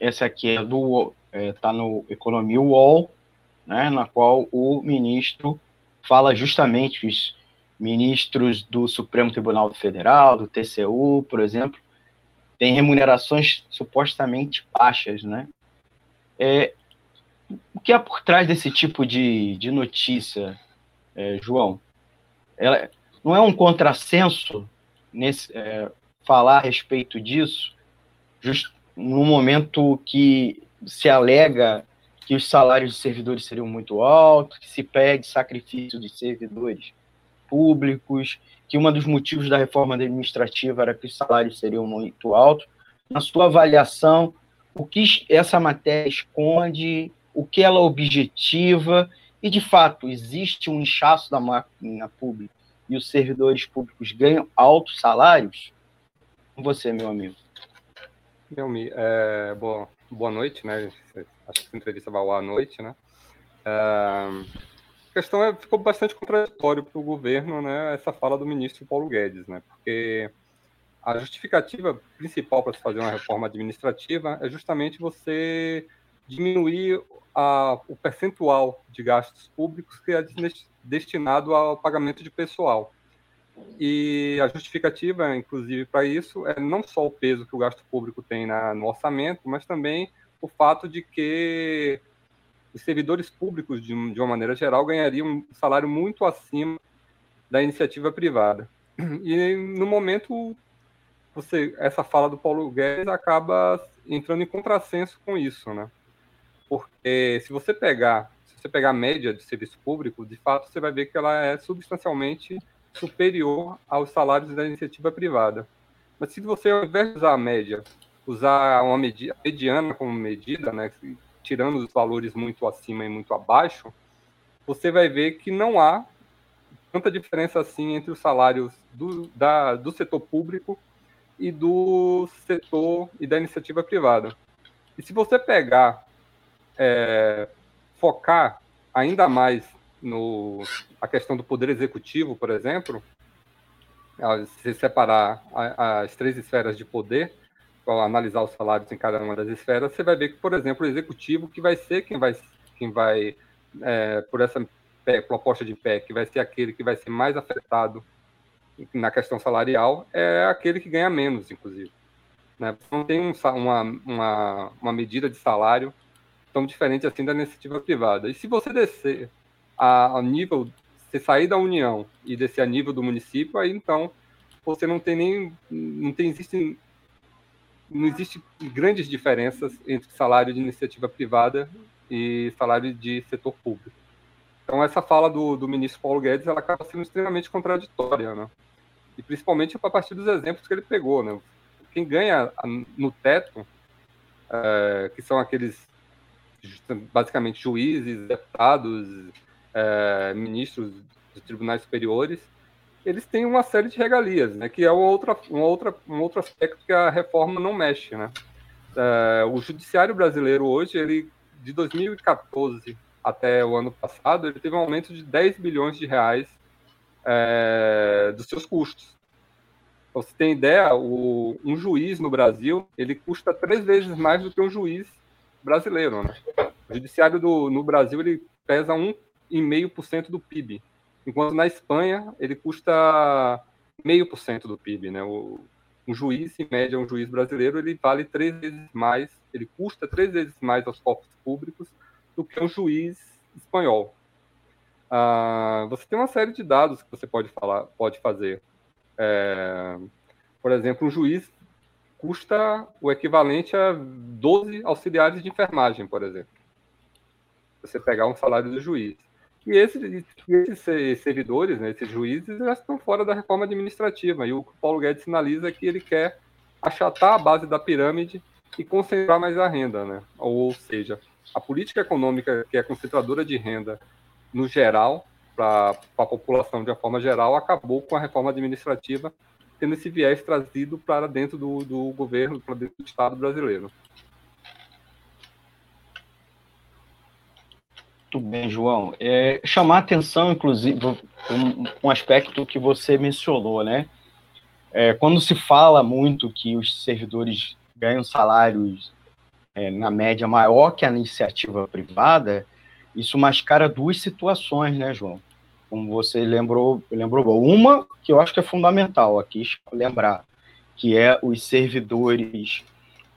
essa aqui é do está é, tá no Economia UOL, né, na qual o ministro fala justamente os ministros do Supremo Tribunal Federal, do TCU, por exemplo, têm remunerações supostamente baixas, né? É, o que há por trás desse tipo de, de notícia, é, João? Ela, não é um contrassenso nesse, é, falar a respeito disso, just no momento que se alega que os salários de servidores seriam muito altos, que se pede sacrifício de servidores públicos, que um dos motivos da reforma administrativa era que os salários seriam muito altos. Na sua avaliação, o que essa matéria esconde, o que ela objetiva, e de fato existe um inchaço da máquina pública e os servidores públicos ganham altos salários? Você, meu amigo. É, boa, noite, né? Acho que essa entrevista vai ao à noite, né? É, a questão é, ficou bastante contraditório para o governo, né? Essa fala do ministro Paulo Guedes, né? Porque a justificativa principal para se fazer uma reforma administrativa é justamente você diminuir a, o percentual de gastos públicos que é destinado ao pagamento de pessoal. E a justificativa, inclusive, para isso é não só o peso que o gasto público tem na, no orçamento, mas também o fato de que os servidores públicos, de, de uma maneira geral, ganhariam um salário muito acima da iniciativa privada. E no momento, você, essa fala do Paulo Guedes acaba entrando em contrassenso com isso, né? Porque se você pegar, se você pegar a média de serviço público, de fato você vai ver que ela é substancialmente superior aos salários da iniciativa privada. Mas se você, ao invés de usar a média, usar uma medida, mediana como medida, né, tirando os valores muito acima e muito abaixo, você vai ver que não há tanta diferença assim entre os salários do, da, do setor público e do setor e da iniciativa privada. E se você pegar é, focar ainda mais no a questão do poder executivo, por exemplo, se separar as três esferas de poder, analisar os salários em cada uma das esferas, você vai ver que, por exemplo, o executivo, que vai ser quem vai, quem vai é, por essa proposta de que vai ser aquele que vai ser mais afetado na questão salarial, é aquele que ganha menos, inclusive. Né? Não tem um, uma, uma, uma medida de salário tão diferente assim da iniciativa privada. E se você descer a, a nível, se sair da União e descer a nível do município, aí então você não tem nem, não tem, existe, não existe grandes diferenças entre salário de iniciativa privada e salário de setor público. Então essa fala do, do ministro Paulo Guedes, ela acaba sendo extremamente contraditória, né? E principalmente a partir dos exemplos que ele pegou, né? Quem ganha no teto, é, que são aqueles basicamente juízes, deputados, é, ministros de tribunais superiores, eles têm uma série de regalias, né, que é outra, uma outra, um outro aspecto que a reforma não mexe. Né? É, o judiciário brasileiro hoje, ele, de 2014 até o ano passado, ele teve um aumento de 10 bilhões de reais é, dos seus custos. Pra você tem ideia, o, um juiz no Brasil, ele custa três vezes mais do que um juiz brasileiro, né? O judiciário do, no Brasil ele pesa 1,5% do PIB, enquanto na Espanha ele custa meio por cento do PIB, né? O, um juiz, em média, um juiz brasileiro, ele vale três vezes mais, ele custa três vezes mais aos cofres públicos do que um juiz espanhol. Ah, você tem uma série de dados que você pode falar, pode fazer. É, por exemplo, um juiz custa o equivalente a 12 auxiliares de enfermagem, por exemplo. Você pegar um salário do juiz. E esses, esses servidores, né, esses juízes, já estão fora da reforma administrativa. E o Paulo Guedes sinaliza que ele quer achatar a base da pirâmide e concentrar mais a renda. Né? Ou seja, a política econômica, que é concentradora de renda no geral, para a população de uma forma geral, acabou com a reforma administrativa tendo esse viés trazido para dentro do, do governo, para dentro do Estado brasileiro. Muito bem, João. É, chamar atenção, inclusive, um, um aspecto que você mencionou, né? É, quando se fala muito que os servidores ganham salários é, na média maior que a iniciativa privada, isso mascara duas situações, né, João? Como você lembrou, lembrou uma que eu acho que é fundamental aqui lembrar, que é os servidores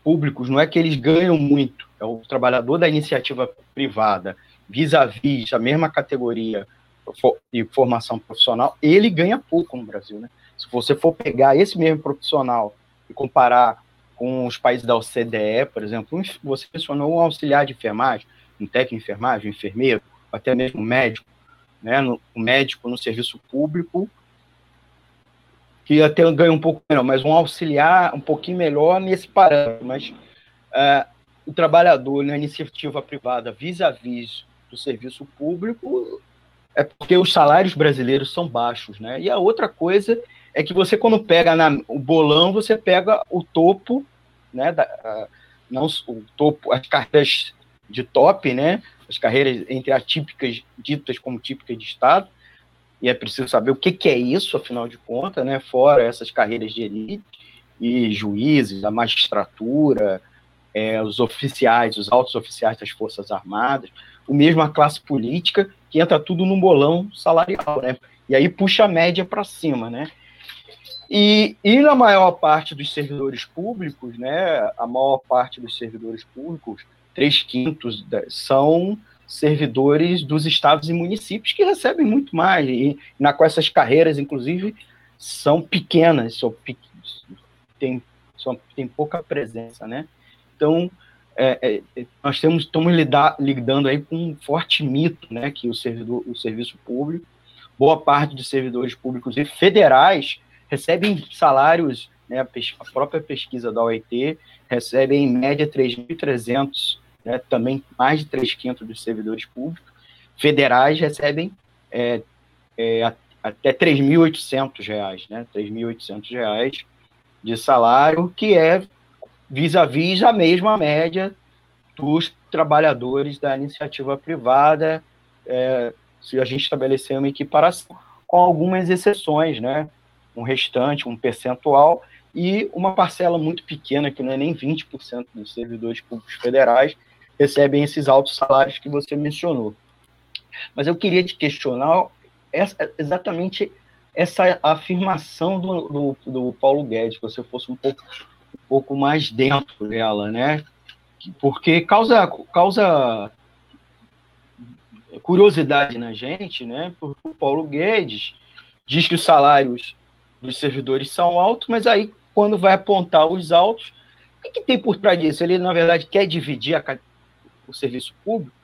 públicos, não é que eles ganham muito, é o trabalhador da iniciativa privada, vis-à-vis -vis a mesma categoria de formação profissional, ele ganha pouco no Brasil, né? Se você for pegar esse mesmo profissional e comparar com os países da OCDE, por exemplo, você mencionou um auxiliar de enfermagem, um técnico de enfermagem, um enfermeiro, até mesmo um médico, né, no, um médico no serviço público, que até ganha um pouco melhor, mas um auxiliar um pouquinho melhor nesse parâmetro, mas uh, o trabalhador na iniciativa privada vis-à-vis -vis do serviço público é porque os salários brasileiros são baixos, né? E a outra coisa é que você, quando pega na, o bolão, você pega o topo, né? Da, a, não o topo, as carreiras de top, né? As carreiras entre atípicas, ditas como típicas de Estado, e é preciso saber o que, que é isso, afinal de contas, né? Fora essas carreiras de elite e juízes, a magistratura, é, os oficiais, os altos oficiais das Forças Armadas, o mesmo a classe política, que entra tudo num bolão salarial, né? E aí puxa a média para cima, né? E, e na maior parte dos servidores públicos, né, a maior parte dos servidores públicos, três quintos são servidores dos estados e municípios que recebem muito mais, e na qual essas carreiras, inclusive, são pequenas, são, tem, são, tem pouca presença, né? Então, é, é, nós temos, estamos lidar, lidando aí com um forte mito, né, que o, servidor, o serviço público, boa parte dos servidores públicos e federais recebem salários, né, a, própria pesquisa da OIT recebe em média 3.300, né, também mais de 3 quintos dos servidores públicos, federais recebem é, é, até 3.800 reais, né, 3.800 reais de salário, que é vis-à-vis -vis a mesma média dos trabalhadores da iniciativa privada, é, se a gente estabelecer uma equiparação, com algumas exceções, né? um restante, um percentual, e uma parcela muito pequena, que não é nem 20% dos servidores públicos federais, recebem esses altos salários que você mencionou. Mas eu queria te questionar essa, exatamente essa afirmação do, do, do Paulo Guedes, que você fosse um pouco, um pouco mais dentro dela, né? Porque causa, causa curiosidade na gente, né? Porque o Paulo Guedes diz que os salários dos servidores são altos, mas aí, quando vai apontar os altos, o que, tem por trás disso? Ele, na verdade, quer dividir a, o serviço público,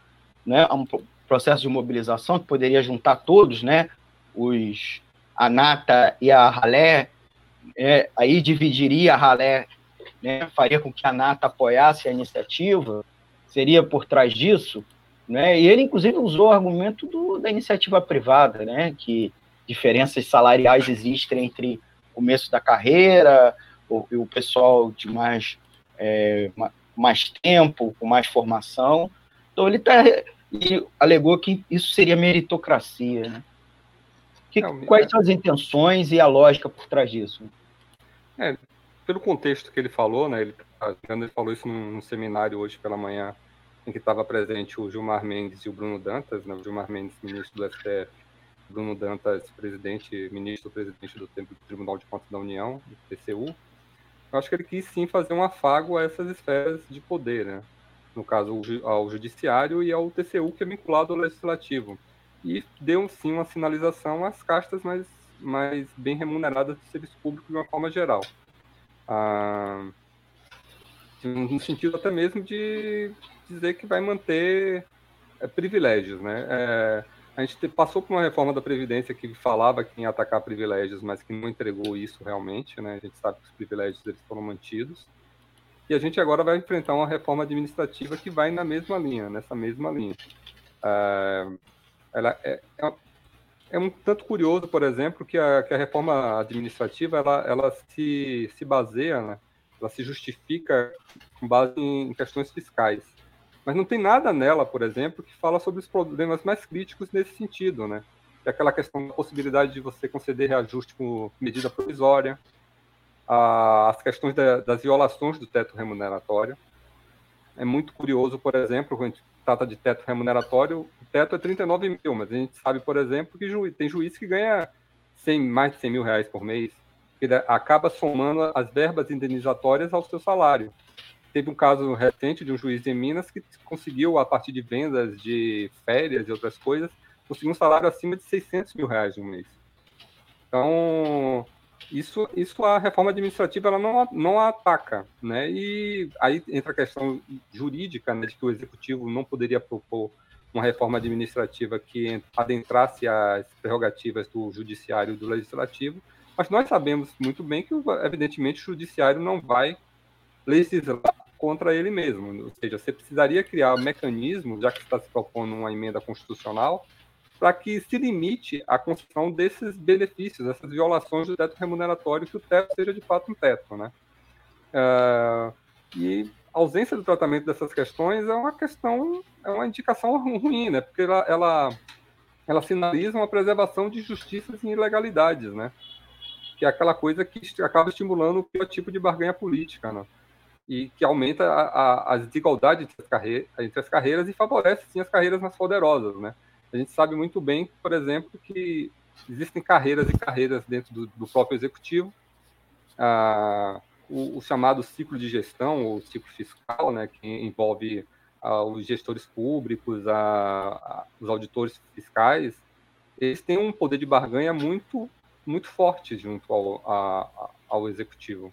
né? um processo de mobilização que poderia juntar todos, né? Os, a Nata e a Ralé, é, aí dividiria a Ralé, né? faria com que a Nata apoiasse a iniciativa, seria por trás disso, né? E ele, inclusive, usou o argumento do, da iniciativa privada, né? Que diferenças salariais existem entre o começo da carreira o, o pessoal de mais, é, mais tempo, com mais formação. Então ele tá, ele alegou que isso seria meritocracia. Né? Que, Não, quais é... são as intenções e a lógica por trás disso? É, pelo contexto que ele falou, né, ele, ele falou isso num, num seminário hoje pela manhã, em que estava presente o Gilmar Mendes e o Bruno Dantas, né, o Gilmar Mendes, ministro do STF, Bruno Dantas, presidente, ministro-presidente do Tribunal de Contas da União, do TCU, eu acho que ele quis sim fazer um afago a essas esferas de poder, né? no caso ao judiciário e ao TCU, que é vinculado ao legislativo. E deu sim uma sinalização às castas mais, mais bem remuneradas do serviço público de uma forma geral. Ah, no sentido até mesmo de dizer que vai manter é, privilégios. Né? É, a gente passou por uma reforma da Previdência que falava que ia atacar privilégios, mas que não entregou isso realmente, né? A gente sabe que os privilégios eles foram mantidos. E a gente agora vai enfrentar uma reforma administrativa que vai na mesma linha, nessa mesma linha. Uh, ela é, é, é, um tanto curioso, por exemplo, que a, que a reforma administrativa ela, ela se, se baseia, né? ela se justifica com base em questões fiscais. Mas não tem nada nela, por exemplo, que fala sobre os problemas mais críticos nesse sentido, né? É aquela questão da possibilidade de você conceder reajuste com medida provisória, as questões das violações do teto remuneratório, é muito curioso, por exemplo, a trata de teto remuneratório, o teto é 39 mil, mas a gente sabe, por exemplo, que ju tem juiz que ganha 100, mais de 100 mil reais por mês, que acaba somando as verbas indenizatórias ao seu salário. Teve um caso recente de um juiz em Minas que conseguiu, a partir de vendas de férias e outras coisas, conseguir um salário acima de 600 mil reais no mês. Então, isso, isso a reforma administrativa ela não, não ataca, né? E aí entra a questão jurídica, né, de que o executivo não poderia propor uma reforma administrativa que adentrasse as prerrogativas do judiciário e do legislativo, mas nós sabemos muito bem que, evidentemente, o judiciário não vai legislar contra ele mesmo. Ou seja, você precisaria criar mecanismos, já que está se propondo uma emenda constitucional, para que se limite a construção desses benefícios, essas violações do teto remuneratório, que o teto seja de fato um teto, né? Uh, e a ausência do tratamento dessas questões é uma questão, é uma indicação ruim, né? Porque ela, ela, ela sinaliza uma preservação de justiças e ilegalidades, né? Que é aquela coisa que acaba estimulando o pior tipo de barganha política, né? E que aumenta a, a, as desigualdades entre as, carreiras, entre as carreiras e favorece, sim, as carreiras mais poderosas, né? A gente sabe muito bem, por exemplo, que existem carreiras e carreiras dentro do, do próprio executivo. Ah, o, o, chamado ciclo de gestão, ou ciclo fiscal, né, que envolve ah, os gestores públicos, a, os auditores fiscais, eles têm um poder de barganha muito, muito forte junto ao, a, ao executivo.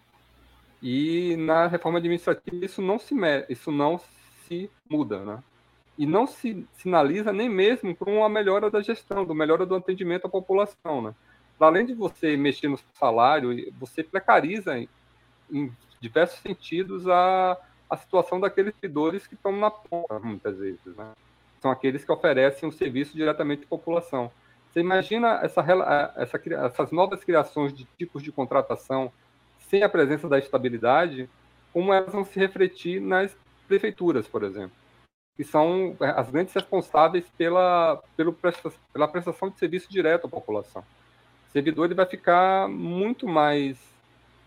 E na reforma administrativa isso não se, isso não se muda, né? E não se sinaliza nem mesmo por uma melhora da gestão, do melhora do atendimento à população, né? Além de você mexer no salário, você precariza em, em diversos sentidos a, a situação daqueles servidores que estão na ponta, muitas vezes, né? São aqueles que oferecem o serviço diretamente à população. Você imagina essa, essa, essas novas criações de tipos de contratação sem a presença da estabilidade, como elas vão se refletir nas prefeituras, por exemplo que são é, as grandes responsáveis pela, pelo pela prestação de serviço direto à população. O servidor ele vai ficar muito mais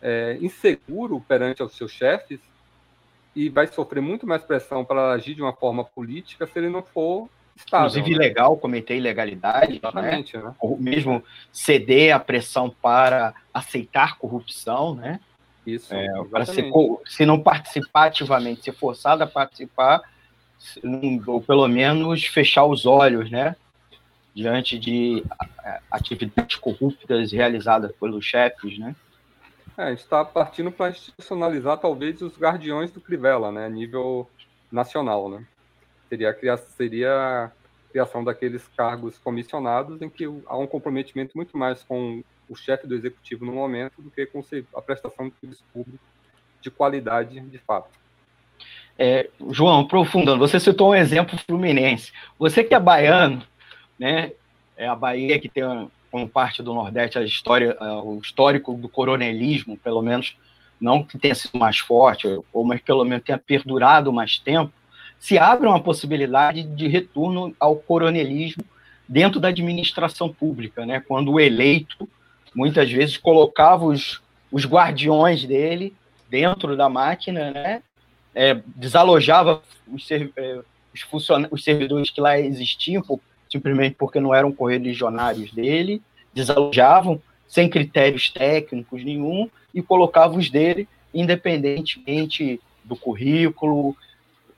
é, inseguro perante os seus chefes e vai sofrer muito mais pressão para agir de uma forma política se ele não for estável. Inclusive, né? legal cometer ilegalidade, Exatamente, né? né? ou mesmo ceder à pressão para aceitar corrupção, né? Isso. É, para se, se não participar ativamente, ser forçado a participar, ou pelo menos fechar os olhos, né? Diante de atividades corruptas realizadas pelos chefes, né? É, está partindo para institucionalizar talvez os guardiões do Crivella, né? Nível nacional, né? Seria a, criação, seria a criação daqueles cargos comissionados em que há um comprometimento muito mais com o chefe do executivo no momento do que com a prestação de serviço público de qualidade de fato. É, João, aprofundando, você citou um exemplo fluminense. Você que é baiano, né? É a Bahia que tem como parte do Nordeste a história, o histórico do coronelismo, pelo menos não que tenha sido mais forte, ou mas pelo menos tenha perdurado mais tempo, se abre uma possibilidade de retorno ao coronelismo dentro da administração pública, né? Quando o eleito muitas vezes colocava os, os guardiões dele dentro da máquina, né? É, desalojava os, é, os, os, servidores que lá existiam, simplesmente porque não eram correligionários dele, desalojavam sem critérios técnicos nenhum e colocava os dele independentemente do currículo,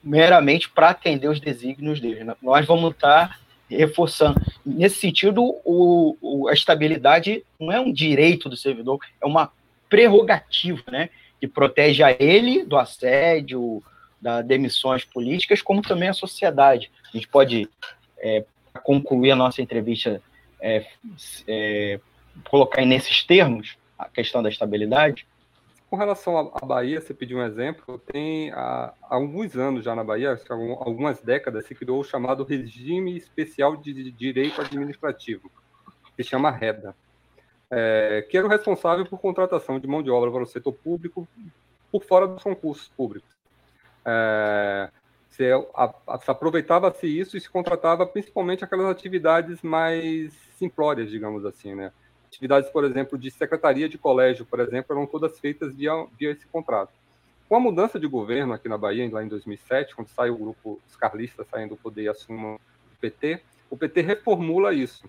meramente para atender os desígnios dele. Nós vamos estar reforçando. Nesse sentido, o, o, a estabilidade não é um direito do servidor, é uma prerrogativa, né? Que protege a ele do assédio, das demissões políticas, como também a sociedade. A gente pode é, concluir a nossa entrevista, é, é, colocar nesses termos a questão da estabilidade? Com relação à Bahia, você pediu um exemplo, tem há, há alguns anos já na Bahia, algumas décadas, se criou o chamado Regime Especial de Direito Administrativo, que chama REDA é, que era o responsável por contratação de mão de obra para o setor público por fora dos concursos públicos. É, se, se aproveitava-se isso e se contratava principalmente aquelas atividades mais simplórias, digamos assim, né? Atividades, por exemplo, de secretaria de colégio, por exemplo, eram todas feitas via, via esse contrato. com a mudança de governo aqui na Bahia, lá em 2007, quando sai o grupo os carlistas saindo do poder e assumam o PT, o PT reformula isso.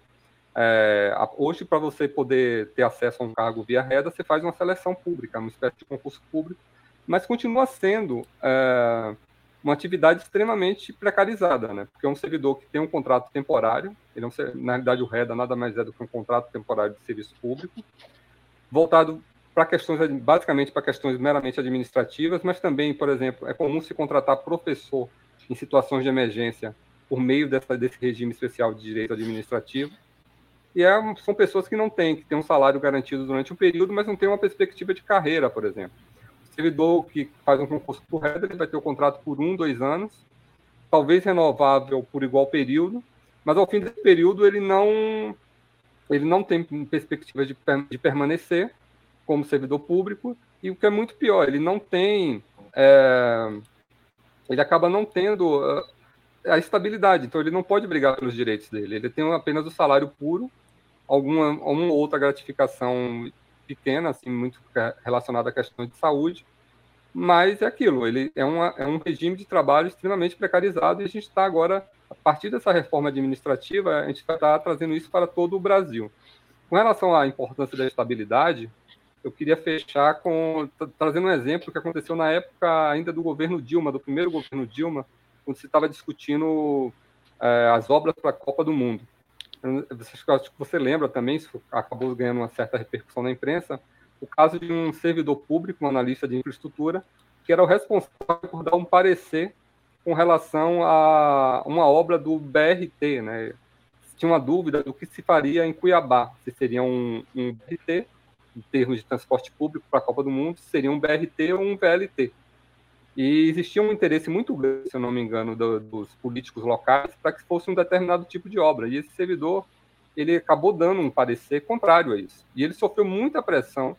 É, hoje, para você poder ter acesso a um cargo via reda, você faz uma seleção pública, uma espécie de concurso público, mas continua sendo é, uma atividade extremamente precarizada, né? Porque é um servidor que tem um contrato temporário, ele é um, na realidade o reda nada mais é do que um contrato temporário de serviço público, voltado para questões, basicamente para questões meramente administrativas, mas também, por exemplo, é comum se contratar professor em situações de emergência por meio dessa, desse regime especial de direito administrativo. E é, são pessoas que não têm, que têm um salário garantido durante um período, mas não têm uma perspectiva de carreira, por exemplo. O servidor que faz um concurso por reda, ele vai ter o contrato por um, dois anos, talvez renovável por igual período, mas ao fim desse período ele não ele não tem perspectiva de, de permanecer como servidor público e o que é muito pior, ele não tem é, ele acaba não tendo a estabilidade, então ele não pode brigar pelos direitos dele, ele tem apenas o salário puro alguma, alguma outra gratificação pequena, assim, muito relacionada a questões de saúde, mas é aquilo, ele é, uma, é um regime de trabalho extremamente precarizado e a gente está agora, a partir dessa reforma administrativa, a gente estar trazendo isso para todo o Brasil. Com relação à importância da estabilidade, eu queria fechar com trazendo um exemplo que aconteceu na época ainda do governo Dilma, do primeiro governo Dilma, quando se estava discutindo é, as obras para a Copa do Mundo acho que você lembra também, isso acabou ganhando uma certa repercussão na imprensa, o caso de um servidor público, um analista de infraestrutura, que era o responsável por dar um parecer com relação a uma obra do BRT, né? Tinha uma dúvida do que se faria em Cuiabá, se seria um, um BRT, em termos de transporte público para a Copa do Mundo, se seria um BRT ou um VLT. E existia um interesse muito grande, se eu não me engano, do, dos políticos locais para que fosse um determinado tipo de obra. E esse servidor ele acabou dando um parecer contrário a isso. E ele sofreu muita pressão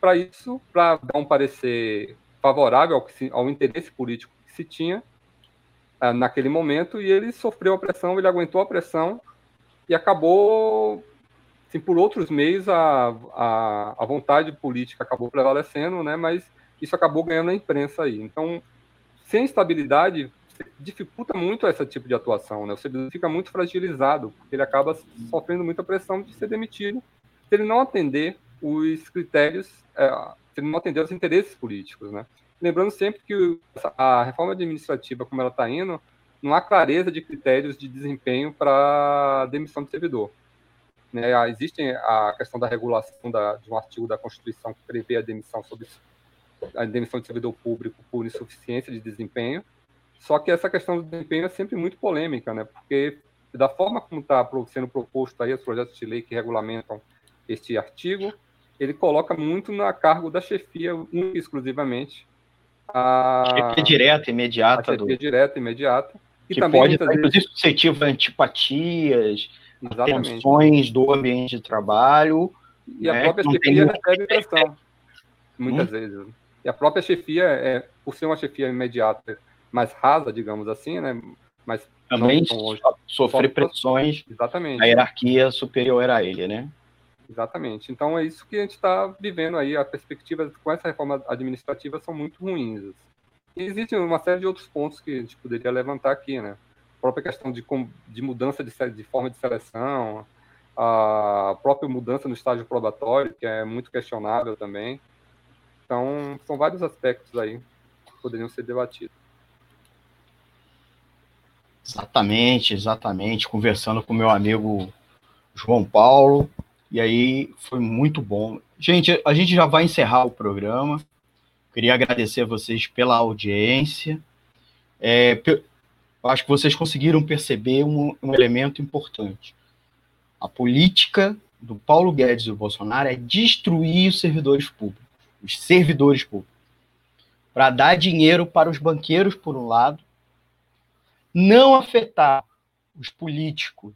para isso, para dar um parecer favorável ao, se, ao, interesse político que se tinha uh, naquele momento. E ele sofreu a pressão, ele aguentou a pressão e acabou, assim, por outros meios, a, a, a vontade política acabou prevalecendo, né? Mas isso acabou ganhando a imprensa aí. Então, sem estabilidade, dificulta muito esse tipo de atuação, né? O servidor fica muito fragilizado, porque ele acaba sofrendo muita pressão de ser demitido se ele não atender os critérios, é, se ele não atender os interesses políticos, né? Lembrando sempre que a reforma administrativa, como ela está indo, não há clareza de critérios de desempenho para demissão de servidor. Né? Existe a questão da regulação da, de um artigo da Constituição que prevê a demissão sob a demissão de servidor público por insuficiência de desempenho. Só que essa questão do desempenho é sempre muito polêmica, né? Porque da forma como está sendo proposto aí os projetos de lei que regulamentam este artigo, ele coloca muito na cargo da chefia exclusivamente a chefia direta imediata a chefia do... direta imediata que, que também pode estar, vezes... inclusive suscetível a antipatias, tensões do ambiente de trabalho e né? a própria chefia recebe pressão muitas hum? vezes e a própria chefia, é, por ser uma chefia imediata, mais rasa, digamos assim, né? Mas também sofrer pressões exatamente. a hierarquia superior a ele, né? Exatamente. Então é isso que a gente está vivendo aí. A perspectiva com essa reforma administrativa são muito ruins. E existe uma série de outros pontos que a gente poderia levantar aqui, né? A própria questão de, de mudança de, de forma de seleção, a própria mudança no estágio probatório, que é muito questionável também. Então, são vários aspectos aí que poderiam ser debatidos. Exatamente, exatamente. Conversando com meu amigo João Paulo, e aí foi muito bom. Gente, a gente já vai encerrar o programa. Queria agradecer a vocês pela audiência. É, acho que vocês conseguiram perceber um, um elemento importante. A política do Paulo Guedes e do Bolsonaro é destruir os servidores públicos os servidores públicos, para dar dinheiro para os banqueiros, por um lado, não afetar os políticos,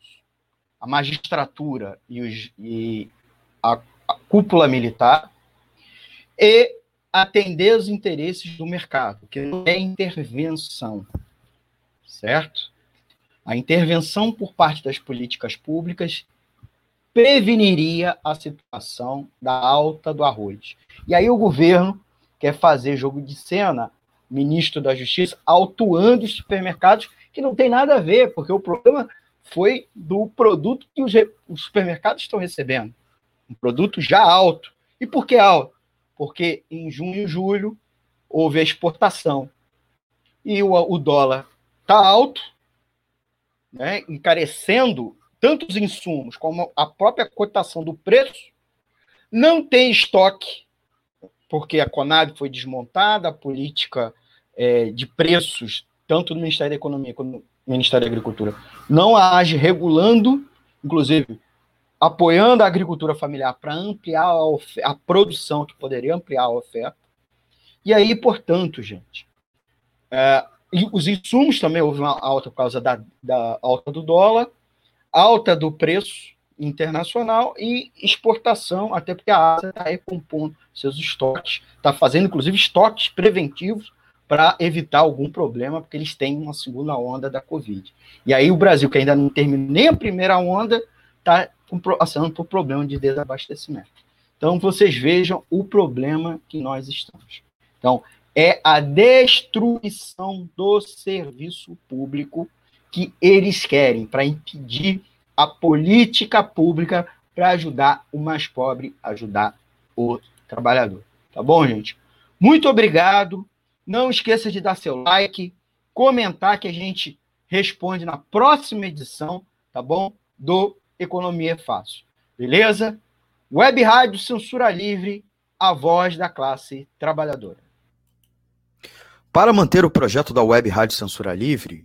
a magistratura e, os, e a, a cúpula militar, e atender os interesses do mercado, que não é intervenção, certo? A intervenção por parte das políticas públicas preveniria a situação da alta do arroz. E aí o governo quer fazer jogo de cena, ministro da Justiça, autuando os supermercados, que não tem nada a ver, porque o problema foi do produto que os, os supermercados estão recebendo. Um produto já alto. E por que alto? Porque em junho e julho houve a exportação. E o, o dólar está alto, né, encarecendo tanto os insumos como a própria cotação do preço. Não tem estoque, porque a Conab foi desmontada, a política é, de preços, tanto do Ministério da Economia quanto do Ministério da Agricultura, não age regulando, inclusive apoiando a agricultura familiar para ampliar a, a, produção, que poderia ampliar a oferta. E aí, portanto, gente, é, os insumos também houve uma alta por causa da, da alta do dólar, alta do preço internacional e exportação, até porque a Ásia está recompondo seus estoques, está fazendo inclusive estoques preventivos para evitar algum problema, porque eles têm uma segunda onda da Covid. E aí o Brasil, que ainda não terminou nem a primeira onda, está passando por problema de desabastecimento. Então, vocês vejam o problema que nós estamos. Então, é a destruição do serviço público que eles querem para impedir a política pública para ajudar o mais pobre, ajudar o trabalhador. Tá bom, gente? Muito obrigado. Não esqueça de dar seu like, comentar que a gente responde na próxima edição, tá bom? Do Economia é Fácil. Beleza? Web Rádio Censura Livre, a voz da classe trabalhadora. Para manter o projeto da Web Rádio Censura Livre,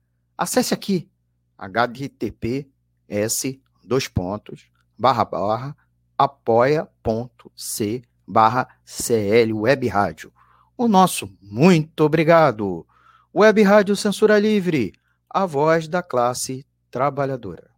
acesse aqui https dois pontos barra barra apoia.c barra CL Web Rádio. O nosso muito obrigado. Web Rádio Censura Livre, a voz da classe trabalhadora.